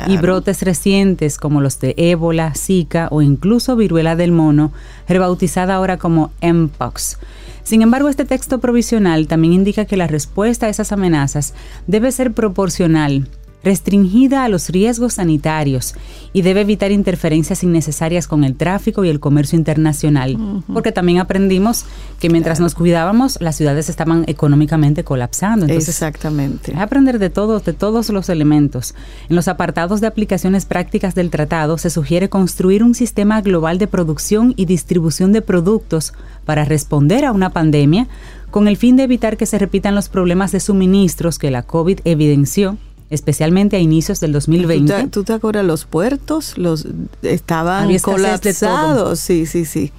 [SPEAKER 4] y brotes recientes como los de ébola, zika o incluso viruela del mono, rebautizada ahora como Mpox. Sin embargo, este texto provisional también indica que la respuesta a esas amenazas debe ser proporcional restringida a los riesgos sanitarios y debe evitar interferencias innecesarias con el tráfico y el comercio internacional, porque también aprendimos que mientras nos cuidábamos, las ciudades estaban económicamente colapsando.
[SPEAKER 3] Exactamente.
[SPEAKER 4] aprender de todos, de todos los elementos. En los apartados de aplicaciones prácticas del tratado se sugiere construir un sistema global de producción y distribución de productos para responder a una pandemia con el fin de evitar que se repitan los problemas de suministros que la COVID evidenció especialmente a inicios del 2020.
[SPEAKER 3] ¿Tú te, acuerdas? Los puertos los estaban colapsados. Sí, sí, sí.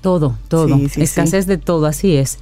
[SPEAKER 4] Todo, todo. escasez de todo, así es.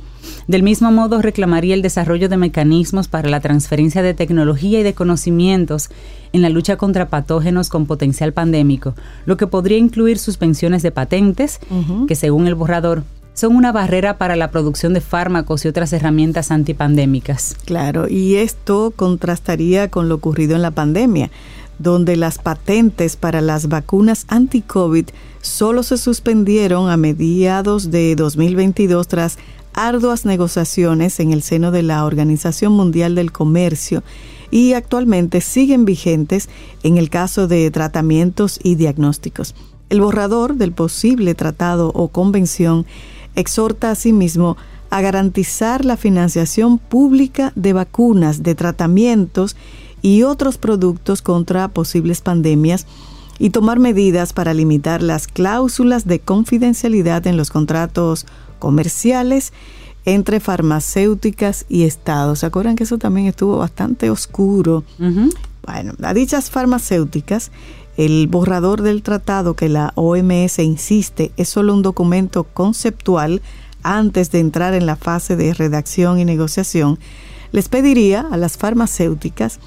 [SPEAKER 4] Del mismo modo, reclamaría el desarrollo de mecanismos para la transferencia de tecnología y de conocimientos en la lucha contra patógenos con potencial pandémico, lo que podría incluir suspensiones de patentes, que según el borrador son una barrera para la producción de fármacos y otras herramientas antipandémicas.
[SPEAKER 3] Claro, y esto contrastaría con lo ocurrido en la pandemia, donde las patentes para las vacunas anti-COVID solo se suspendieron a mediados de 2022 tras arduas negociaciones en el seno de la Organización Mundial del Comercio y actualmente siguen vigentes en el caso de tratamientos y diagnósticos. El borrador del posible tratado o convención exhorta asimismo a garantizar la financiación pública de vacunas, de tratamientos y otros productos contra posibles pandemias y tomar medidas para limitar las cláusulas de confidencialidad en los contratos comerciales entre farmacéuticas y estados. ¿Se acuerdan que eso también estuvo bastante oscuro? Bueno, a dichas farmacéuticas, el borrador del tratado que la OMS insiste es solo un documento conceptual antes de entrar en la fase de redacción y negociación, les pediría a las farmacéuticas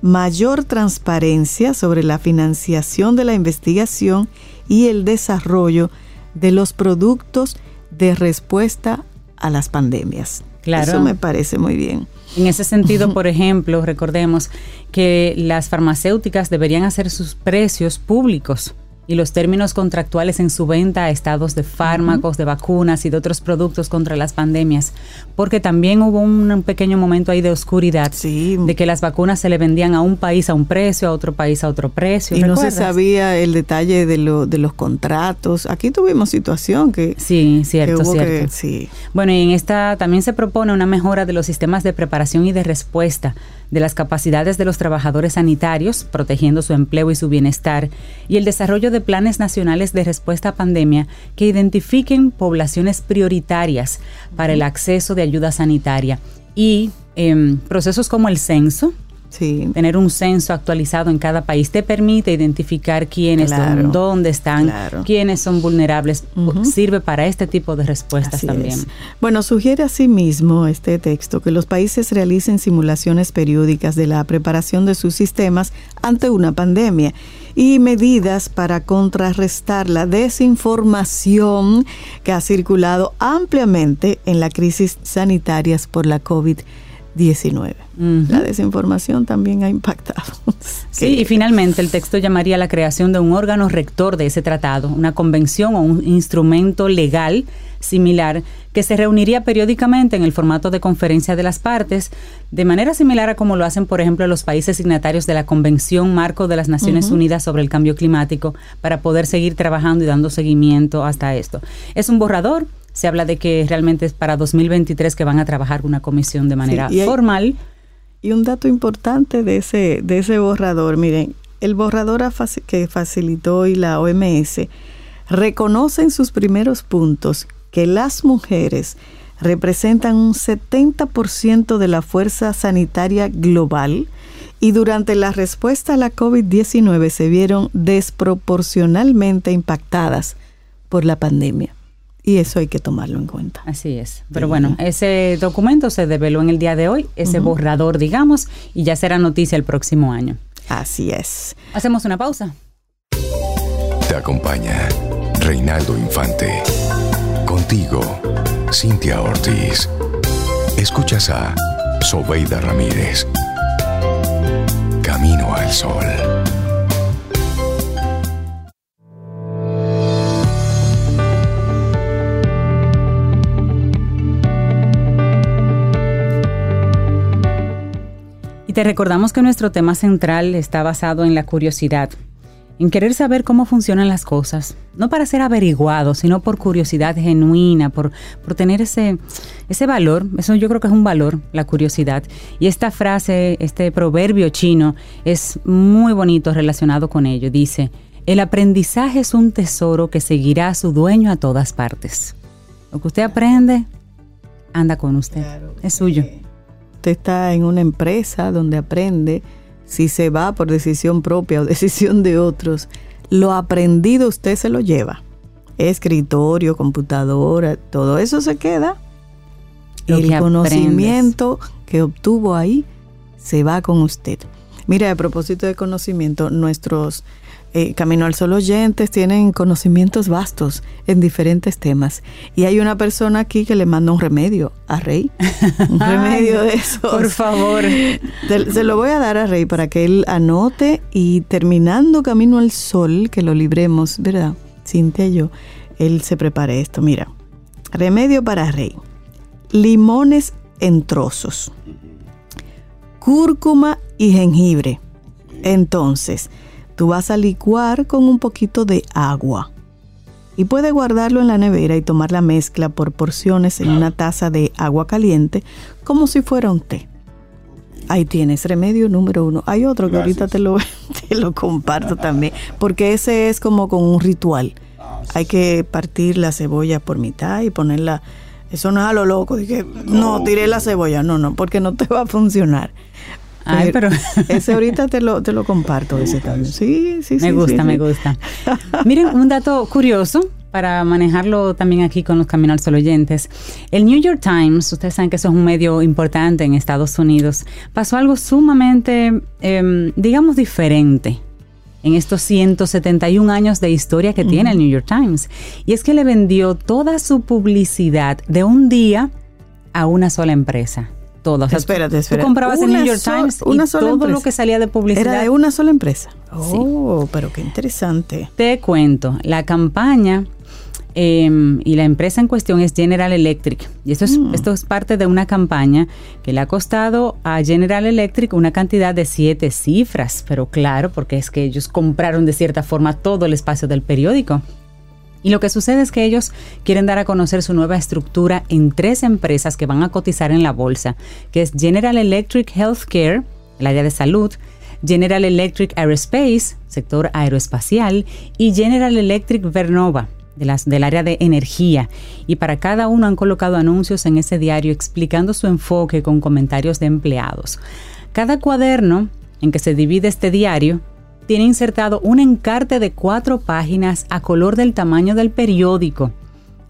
[SPEAKER 3] mayor transparencia sobre la financiación de la investigación y el desarrollo de los productos de respuesta a las pandemias. Claro. Eso me parece muy bien.
[SPEAKER 4] En ese sentido, por ejemplo, recordemos que las farmacéuticas deberían hacer sus precios públicos y los términos contractuales en su venta a estados de fármacos, de vacunas y de otros productos contra las pandemias, porque también hubo un pequeño momento ahí de oscuridad, de que las vacunas se le vendían a un país a un precio, a otro país a otro precio.
[SPEAKER 3] Y no se sabía el detalle de, lo, de los contratos. Aquí tuvimos situación que...
[SPEAKER 4] Sí, cierto, cierto. sí. Bueno, y en esta también se propone una mejora de los sistemas de preparación y de respuesta de las capacidades de los trabajadores sanitarios, protegiendo su empleo y su bienestar, y el desarrollo de planes nacionales de respuesta a pandemia que identifiquen poblaciones prioritarias para el acceso de ayuda sanitaria y em, procesos como el censo, Tener un censo actualizado en cada país te permite identificar quiénes son, dónde están, quiénes son vulnerables. Sirve para este tipo de respuestas también.
[SPEAKER 3] Bueno, sugiere asimismo este texto que los países realicen simulaciones periódicas de la preparación de sus sistemas ante una pandemia y medidas para contrarrestar la desinformación que ha circulado ampliamente en la crisis sanitarias por la COVID-19. 19. La desinformación también ha impactado. *laughs*
[SPEAKER 4] Sí, y finalmente el texto llamaría a la creación de un órgano rector de ese tratado, una convención o un instrumento legal similar que se reuniría periódicamente en el formato de conferencia de las partes, de manera similar a como lo hacen, por ejemplo, los países signatarios de la Convención Marco de las Naciones Unidas sobre el Cambio Climático, para poder seguir trabajando y dando seguimiento hasta esto. Es un borrador, se habla de que realmente es para 2023 que van a trabajar una comisión de manera formal.
[SPEAKER 3] Y un dato importante de ese, de ese borrador, miren, el borrador que facilitó y la OMS reconoce en sus primeros puntos que las mujeres representan un 70% de la fuerza sanitaria global y durante la respuesta a la COVID-19 se vieron desproporcionalmente impactadas por la pandemia. Y eso hay que tomarlo en cuenta.
[SPEAKER 4] Así es. Pero bueno, ese documento se develó en el día de hoy, ese borrador, digamos, y ya será noticia el próximo año.
[SPEAKER 3] Así es.
[SPEAKER 4] Hacemos una pausa.
[SPEAKER 6] Te acompaña Reinaldo Infante. Contigo, Cintia Ortiz. Escuchas a Sobeida Ramírez. Camino al Sol.
[SPEAKER 4] Te recordamos que nuestro tema central está basado en la curiosidad, en querer saber cómo funcionan las cosas, no para ser averiguado, sino por curiosidad genuina, por, por tener ese, ese valor, eso yo creo que es un valor, la curiosidad. Y esta frase, este proverbio chino, es muy bonito relacionado con ello. Dice, el aprendizaje es un tesoro que seguirá a su dueño a todas partes. Lo que usted aprende, anda con usted, es suyo
[SPEAKER 3] usted está en una empresa donde aprende, si se va por decisión propia o *laughs* decisión de otros, lo aprendido usted se lo lleva. Escritorio, computadora, todo eso se queda. el conocimiento que obtuvo ahí se va con usted. Mira, a propósito de conocimiento, nuestros eh, Camino al Sol oyentes tienen conocimientos vastos en diferentes temas. Y hay una persona aquí que le manda un remedio a Rey. Un *laughs* remedio de eso.
[SPEAKER 4] Por favor.
[SPEAKER 3] Se, lo voy a dar a Rey para que él anote y terminando Camino al Sol, que lo libremos, ¿verdad? Cintia y yo, él se prepare esto. Mira, remedio para Rey. Limones en trozos. Cúrcuma y jengibre. Entonces, Tú vas a licuar con un poquito de agua y puedes guardarlo en la nevera y tomar la mezcla por porciones en una taza de agua caliente como si fuera un té. Ahí tienes, remedio número uno. Hay otro que ahorita te lo, *laughs* te lo comparto también, porque ese es como con un ritual. Hay que partir la cebolla por mitad y ponerla... Eso no es a lo loco, dije, no, tiré la cebolla, no, no, porque no te va a funcionar.
[SPEAKER 4] Ay, pero *laughs*
[SPEAKER 3] ese ahorita te lo, te lo comparto, ese también. Sí, sí,
[SPEAKER 4] me
[SPEAKER 3] sí.
[SPEAKER 4] Me gusta, me *laughs* gusta. Miren, un dato curioso para manejarlo también aquí con los Caminos Sol oyentes. El New York Times, ustedes saben que eso es un medio importante en Estados Unidos, pasó algo sumamente, em, digamos, diferente en estos 171 años de historia que tiene el New York Times. Y es que le vendió toda su publicidad de un día a una sola empresa todo.
[SPEAKER 3] espérate, espérate.
[SPEAKER 4] Tú comprabas el New York Times y todo lo que salía de publicidad.
[SPEAKER 3] Era de una sola empresa. Oh, pero qué interesante.
[SPEAKER 4] Te cuento, la campaña em, y la empresa en cuestión es General Electric. Y esto es, mm. esto es parte de una campaña que le ha costado a General Electric una cantidad de siete cifras. Pero claro, porque es que ellos compraron de cierta forma todo el espacio del periódico. Y lo que sucede es que ellos quieren dar a conocer su nueva estructura en tres empresas que van a cotizar en la bolsa, que es General Electric Healthcare, el área de salud, General Electric Aerospace, sector aeroespacial, y General Electric Vernova, del área de energía. Y para cada uno han colocado anuncios en ese diario explicando su enfoque con comentarios de empleados. Cada cuaderno en que se divide este diario tiene insertado un encarte de cuatro páginas a color del tamaño del periódico,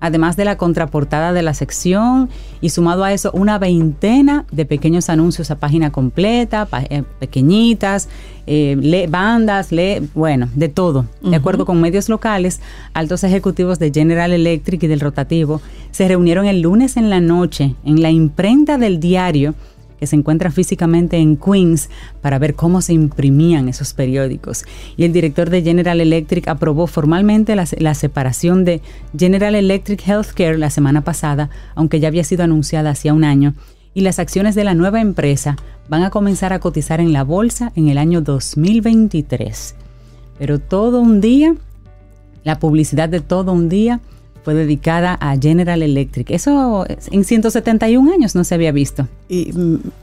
[SPEAKER 4] además de la contraportada de la sección y sumado a eso una veintena de pequeños anuncios a página completa, eh, pequeñitas, eh, bandas, bueno, de todo. De acuerdo con medios locales, altos ejecutivos de General Electric y del rotativo se reunieron el lunes en la noche en la imprenta del diario que se encuentra físicamente en Queens para ver cómo se imprimían esos periódicos. Y el director de General Electric aprobó formalmente la, la separación de General Electric Healthcare la semana pasada, aunque ya había sido anunciada hacía un año, y las acciones de la nueva empresa van a comenzar a cotizar en la bolsa en el año 2023. Pero todo un día, la publicidad de todo un día fue dedicada a General Electric. Eso en 171 años no se había visto.
[SPEAKER 3] Y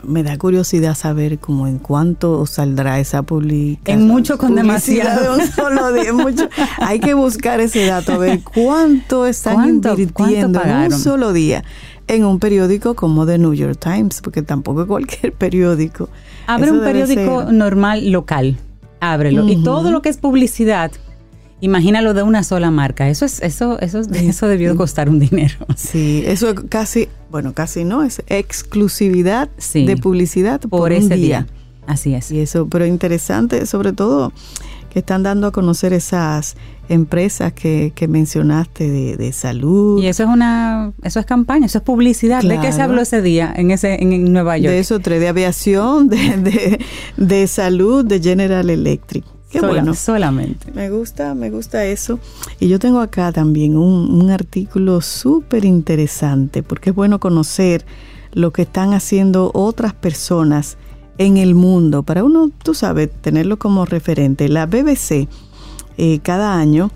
[SPEAKER 3] me da curiosidad saber cómo en cuánto saldrá esa publicación.
[SPEAKER 4] En mucho con demasiado. *laughs*
[SPEAKER 3] hay que buscar ese dato, a ver cuánto están invirtiendo en un solo día en un periódico como The New York Times, porque tampoco cualquier periódico.
[SPEAKER 4] Abre un periódico normal local, ábrelo. Y todo lo que es publicidad, imagínalo de una sola marca. Eso es, eso, eso, eso debió costar un dinero. *laughs*
[SPEAKER 3] Sí, eso es casi, bueno, casi no, es exclusividad de publicidad por, ese día.
[SPEAKER 4] Así es.
[SPEAKER 3] Y eso, pero interesante, sobre todo que están dando a conocer esas empresas que, que mencionaste de, de, salud.
[SPEAKER 4] Y eso es una, eso es campaña, eso es publicidad. ¿De qué se habló ese día en ese, en, Nueva York?
[SPEAKER 3] De eso, tres, de aviación, de, de, de salud, de General Electric. Qué bueno.
[SPEAKER 4] Solamente.
[SPEAKER 3] Me gusta, me gusta eso. Y yo tengo acá también un, un artículo súper interesante, porque es bueno conocer lo que están haciendo otras personas en el mundo, para uno, tú sabes, tenerlo como referente. La BBC eh, cada año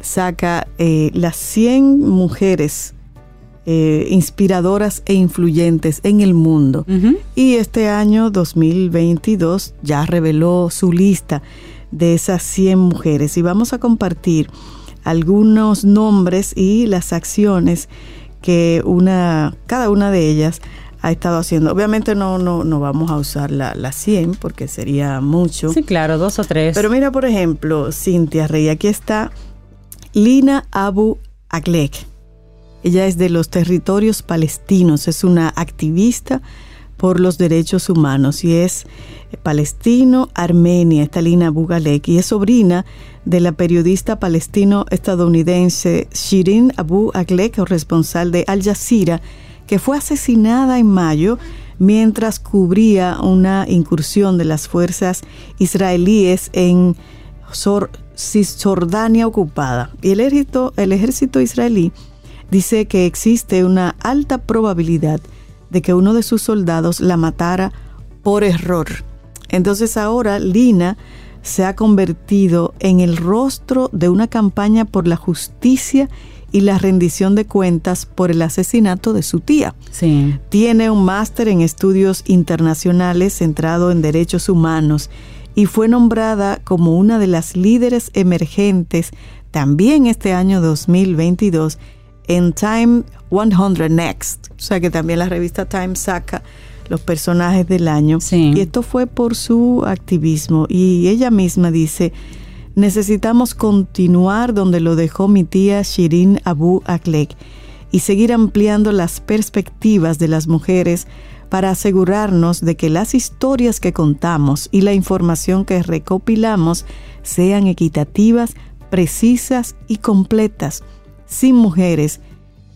[SPEAKER 3] saca eh, las 100 mujeres eh, inspiradoras e influyentes en el mundo. Y este año 2022 ya reveló su lista de esas 100 mujeres y vamos a compartir algunos nombres y las acciones que una, cada una de ellas ha estado haciendo. Obviamente no, no, no vamos a usar la, la 100 porque sería mucho.
[SPEAKER 4] Sí, claro, dos o tres.
[SPEAKER 3] Pero mira, por ejemplo, Cintia Rey, aquí está Lina Abu Aglek. Ella es de los territorios palestinos, es una activista por los derechos humanos y es palestino-armenia, esta Lina Abu Aglek, y es sobrina de la periodista palestino-estadounidense Shirin Abu Aglek, responsable de Al Jazeera, que fue asesinada en mayo mientras cubría una incursión de las fuerzas israelíes en Cisjordania ocupada. Y el ejército, el ejército israelí dice que existe una alta probabilidad que uno de sus soldados la matara por error. Entonces ahora Lina se ha convertido en el rostro de una campaña por la justicia y la rendición de cuentas por el asesinato de su tía.
[SPEAKER 4] Sí.
[SPEAKER 3] Tiene un máster en estudios internacionales centrado en derechos humanos y fue nombrada como una de las líderes emergentes también este año 2022 en Time 100 Next. O sea que también la revista Time saca los personajes del año.
[SPEAKER 4] Sí.
[SPEAKER 3] Y esto fue por su activismo. Y ella misma dice, necesitamos continuar donde lo dejó mi tía Shirin Abu Aklek y seguir ampliando las perspectivas de las mujeres para asegurarnos de que las historias que contamos y la información que recopilamos sean equitativas, precisas y completas. Sin mujeres,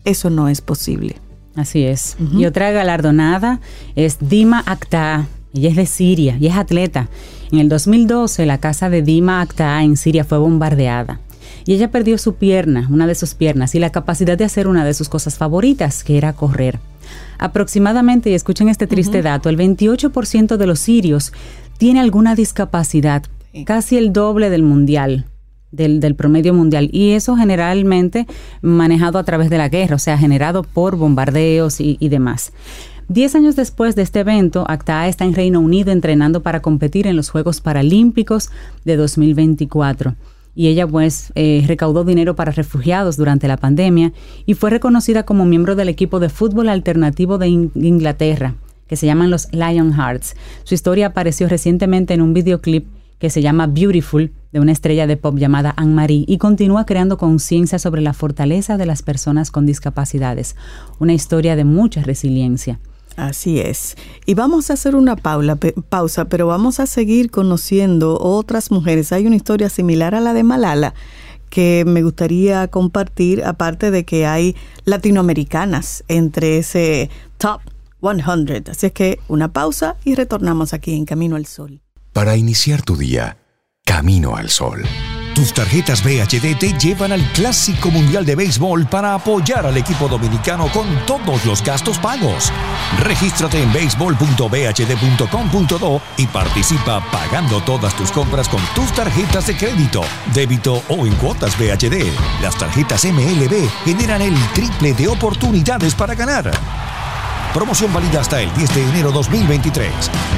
[SPEAKER 3] eso no es posible.
[SPEAKER 4] Así es. Y otra galardonada es Dima Akhtar. Ella es de Siria y es atleta. En el 2012 la casa de Dima Akhtar en Siria fue bombardeada. Y ella perdió su pierna, una de sus piernas, y la capacidad de hacer una de sus cosas favoritas, que era correr. Aproximadamente, y escuchen este triste dato, el 28% de los sirios tiene alguna discapacidad, casi el doble del mundial. Del, promedio mundial y eso generalmente manejado a través de la guerra, o sea, generado por bombardeos y, demás. Diez años después de este evento, Acta está en Reino Unido entrenando para competir en los Juegos Paralímpicos de 2024 y ella pues eh, recaudó dinero para refugiados durante la pandemia y fue reconocida como miembro del equipo de fútbol alternativo de Inglaterra, que se llaman los Lionhearts. Su historia apareció recientemente en un videoclip que se llama Beautiful, de una estrella de pop llamada Anne-Marie, y continúa creando conciencia sobre la fortaleza de las personas con discapacidades. Una historia de mucha resiliencia.
[SPEAKER 3] Así es. Y vamos a hacer una pausa, pero vamos a seguir conociendo otras mujeres. Hay una historia similar a la de Malala que me gustaría compartir, aparte de que hay latinoamericanas entre ese top 100. Así es que una pausa y retornamos aquí en Camino al Sol.
[SPEAKER 6] Para iniciar tu día, Camino al Sol.
[SPEAKER 10] Tus tarjetas BHD te llevan al Clásico Mundial de Béisbol para apoyar al equipo dominicano con todos los gastos pagos. Regístrate en béisbol.bhd.com.do y participa pagando todas tus compras con tus tarjetas de crédito, débito o en cuotas BHD. Las tarjetas MLB generan el triple de oportunidades para ganar. Promoción válida hasta el 10 de enero 2023.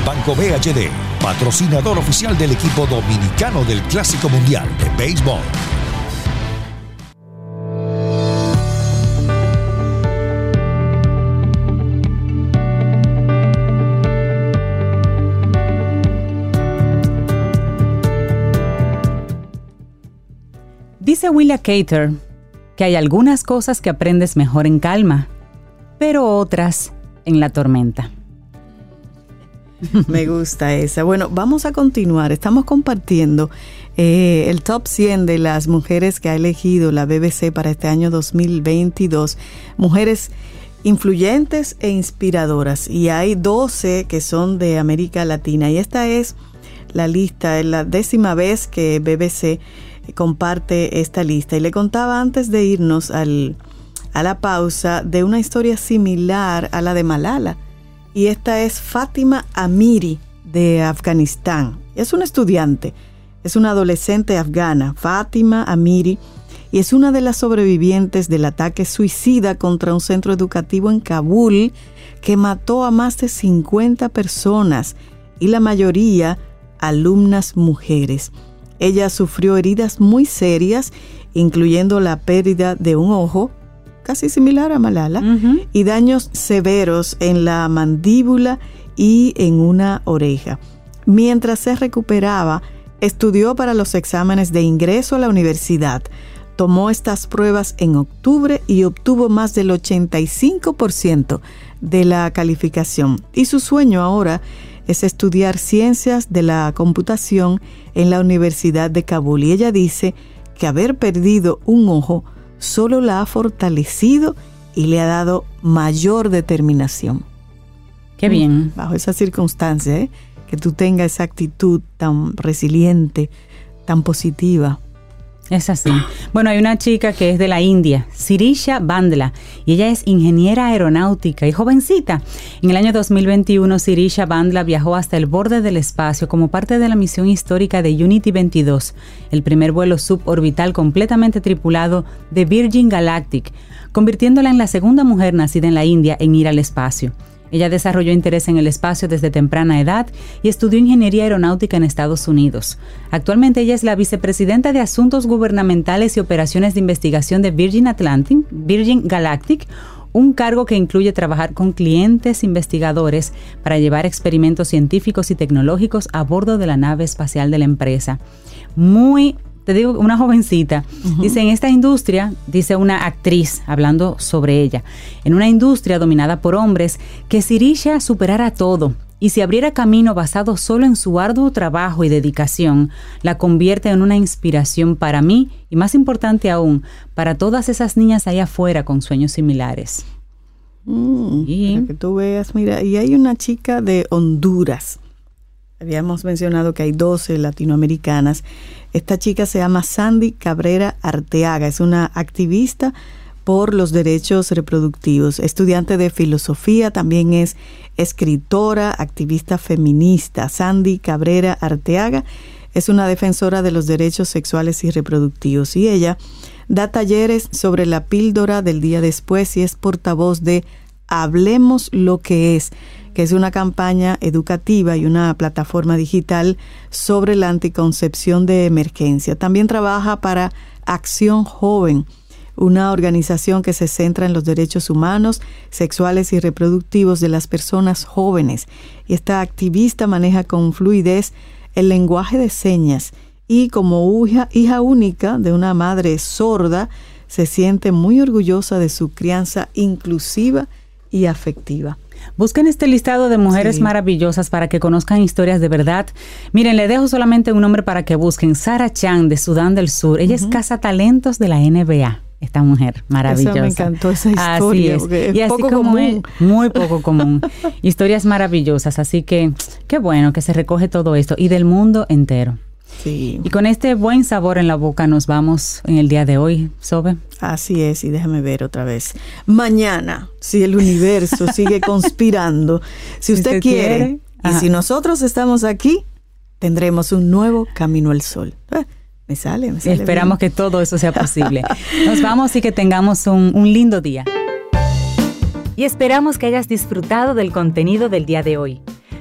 [SPEAKER 10] Banco BHD, patrocinador oficial del equipo dominicano del Clásico Mundial de Béisbol.
[SPEAKER 4] Dice Willa Cater que hay algunas cosas que aprendes mejor en calma, pero otras en la tormenta.
[SPEAKER 3] Me gusta esa. Bueno, vamos a continuar. Estamos compartiendo eh, el top 100 de las mujeres que ha elegido la BBC para este año 2022. Mujeres influyentes e inspiradoras. Y hay 12 que son de América Latina. Y esta es la lista, es la décima vez que BBC comparte esta lista. Y le contaba antes de irnos al, a la pausa de una historia similar a la de Malala. Y esta es Fátima Amiri de Afganistán. Es una estudiante, es una adolescente afgana, Fátima Amiri, y es una de las sobrevivientes del ataque suicida contra un centro educativo en Kabul que mató a más de 50 personas y la mayoría alumnas mujeres. Ella sufrió heridas muy serias, incluyendo la pérdida de un ojo, casi similar a Malala, y daños severos en la mandíbula y en una oreja. Mientras se recuperaba, estudió para los exámenes de ingreso a la universidad. Tomó estas pruebas en octubre y obtuvo más del 85% de la calificación. Y su sueño ahora es estudiar ciencias de la computación en la Universidad de Kabul. Y ella dice que haber perdido un ojo solo la ha fortalecido y le ha dado mayor determinación.
[SPEAKER 4] Qué bien.
[SPEAKER 3] Mm, bajo esa circunstancia, ¿eh? que tú tengas esa actitud tan resiliente, tan positiva.
[SPEAKER 4] Es así. Bueno, hay una chica que es de la India, Sirisha Bandla, y ella es ingeniera aeronáutica y jovencita. En el año 2021, Sirisha Bandla viajó hasta el borde del espacio como parte de la misión histórica de Unity 22, el primer vuelo suborbital completamente tripulado de Virgin Galactic, convirtiéndola en la segunda mujer nacida en la India en ir al espacio. Ella desarrolló interés en el espacio desde temprana edad y estudió ingeniería aeronáutica en Estados Unidos. Actualmente ella es la vicepresidenta de Asuntos Gubernamentales y Operaciones de Investigación de Virgin Atlantic, Virgin Galactic, un cargo que incluye trabajar con clientes investigadores para llevar experimentos científicos y tecnológicos a bordo de la nave espacial de la empresa. Muy te digo, una jovencita, dice, en esta industria, dice una actriz hablando sobre ella, en una industria dominada por hombres, que Sirisha superara todo y si abriera camino basado solo en su arduo trabajo y dedicación, la convierte en una inspiración para mí y más importante aún, para todas esas niñas allá afuera con sueños similares.
[SPEAKER 3] Mm, y, que tú veas, mira, y hay una chica de Honduras. Habíamos mencionado que hay 12 latinoamericanas. Esta chica se llama Sandy Cabrera Arteaga, es una activista por los derechos reproductivos, estudiante de filosofía, también es escritora, activista feminista. Sandy Cabrera Arteaga es una defensora de los derechos sexuales y reproductivos y ella da talleres sobre la píldora del día después y es portavoz de Hablemos lo que es que es una campaña educativa y una plataforma digital sobre la anticoncepción de emergencia. También trabaja para Acción Joven, una organización que se centra en los derechos humanos, sexuales y reproductivos de las personas jóvenes. Esta activista maneja con fluidez el lenguaje de señas y como hija, hija única de una madre sorda, se siente muy orgullosa de su crianza inclusiva y afectiva.
[SPEAKER 4] Busquen este listado de mujeres maravillosas para que conozcan historias de verdad. Miren, le dejo solamente un nombre para que busquen. Sara Chan de Sudán del Sur. Ella es casa talentos de la NBA. esta mujer maravillosa.
[SPEAKER 3] Me encantó esa historia.
[SPEAKER 4] Así es. y así poco como común. muy poco común. *laughs* Historias maravillosas. Así que qué bueno que se recoge todo esto y del mundo entero.
[SPEAKER 3] Sí.
[SPEAKER 4] Y con este buen sabor en la boca nos vamos en el día de hoy, Sobe.
[SPEAKER 3] Así es, y déjame ver otra vez. Mañana, si el universo sigue *laughs* conspirando, si usted, quiere, y si nosotros estamos aquí, tendremos un nuevo camino al sol. Eh, me sale, me sale.
[SPEAKER 4] Esperamos que todo eso sea posible. *laughs* Nos vamos y que tengamos un, un lindo día. Y esperamos que hayas disfrutado del contenido del día de hoy.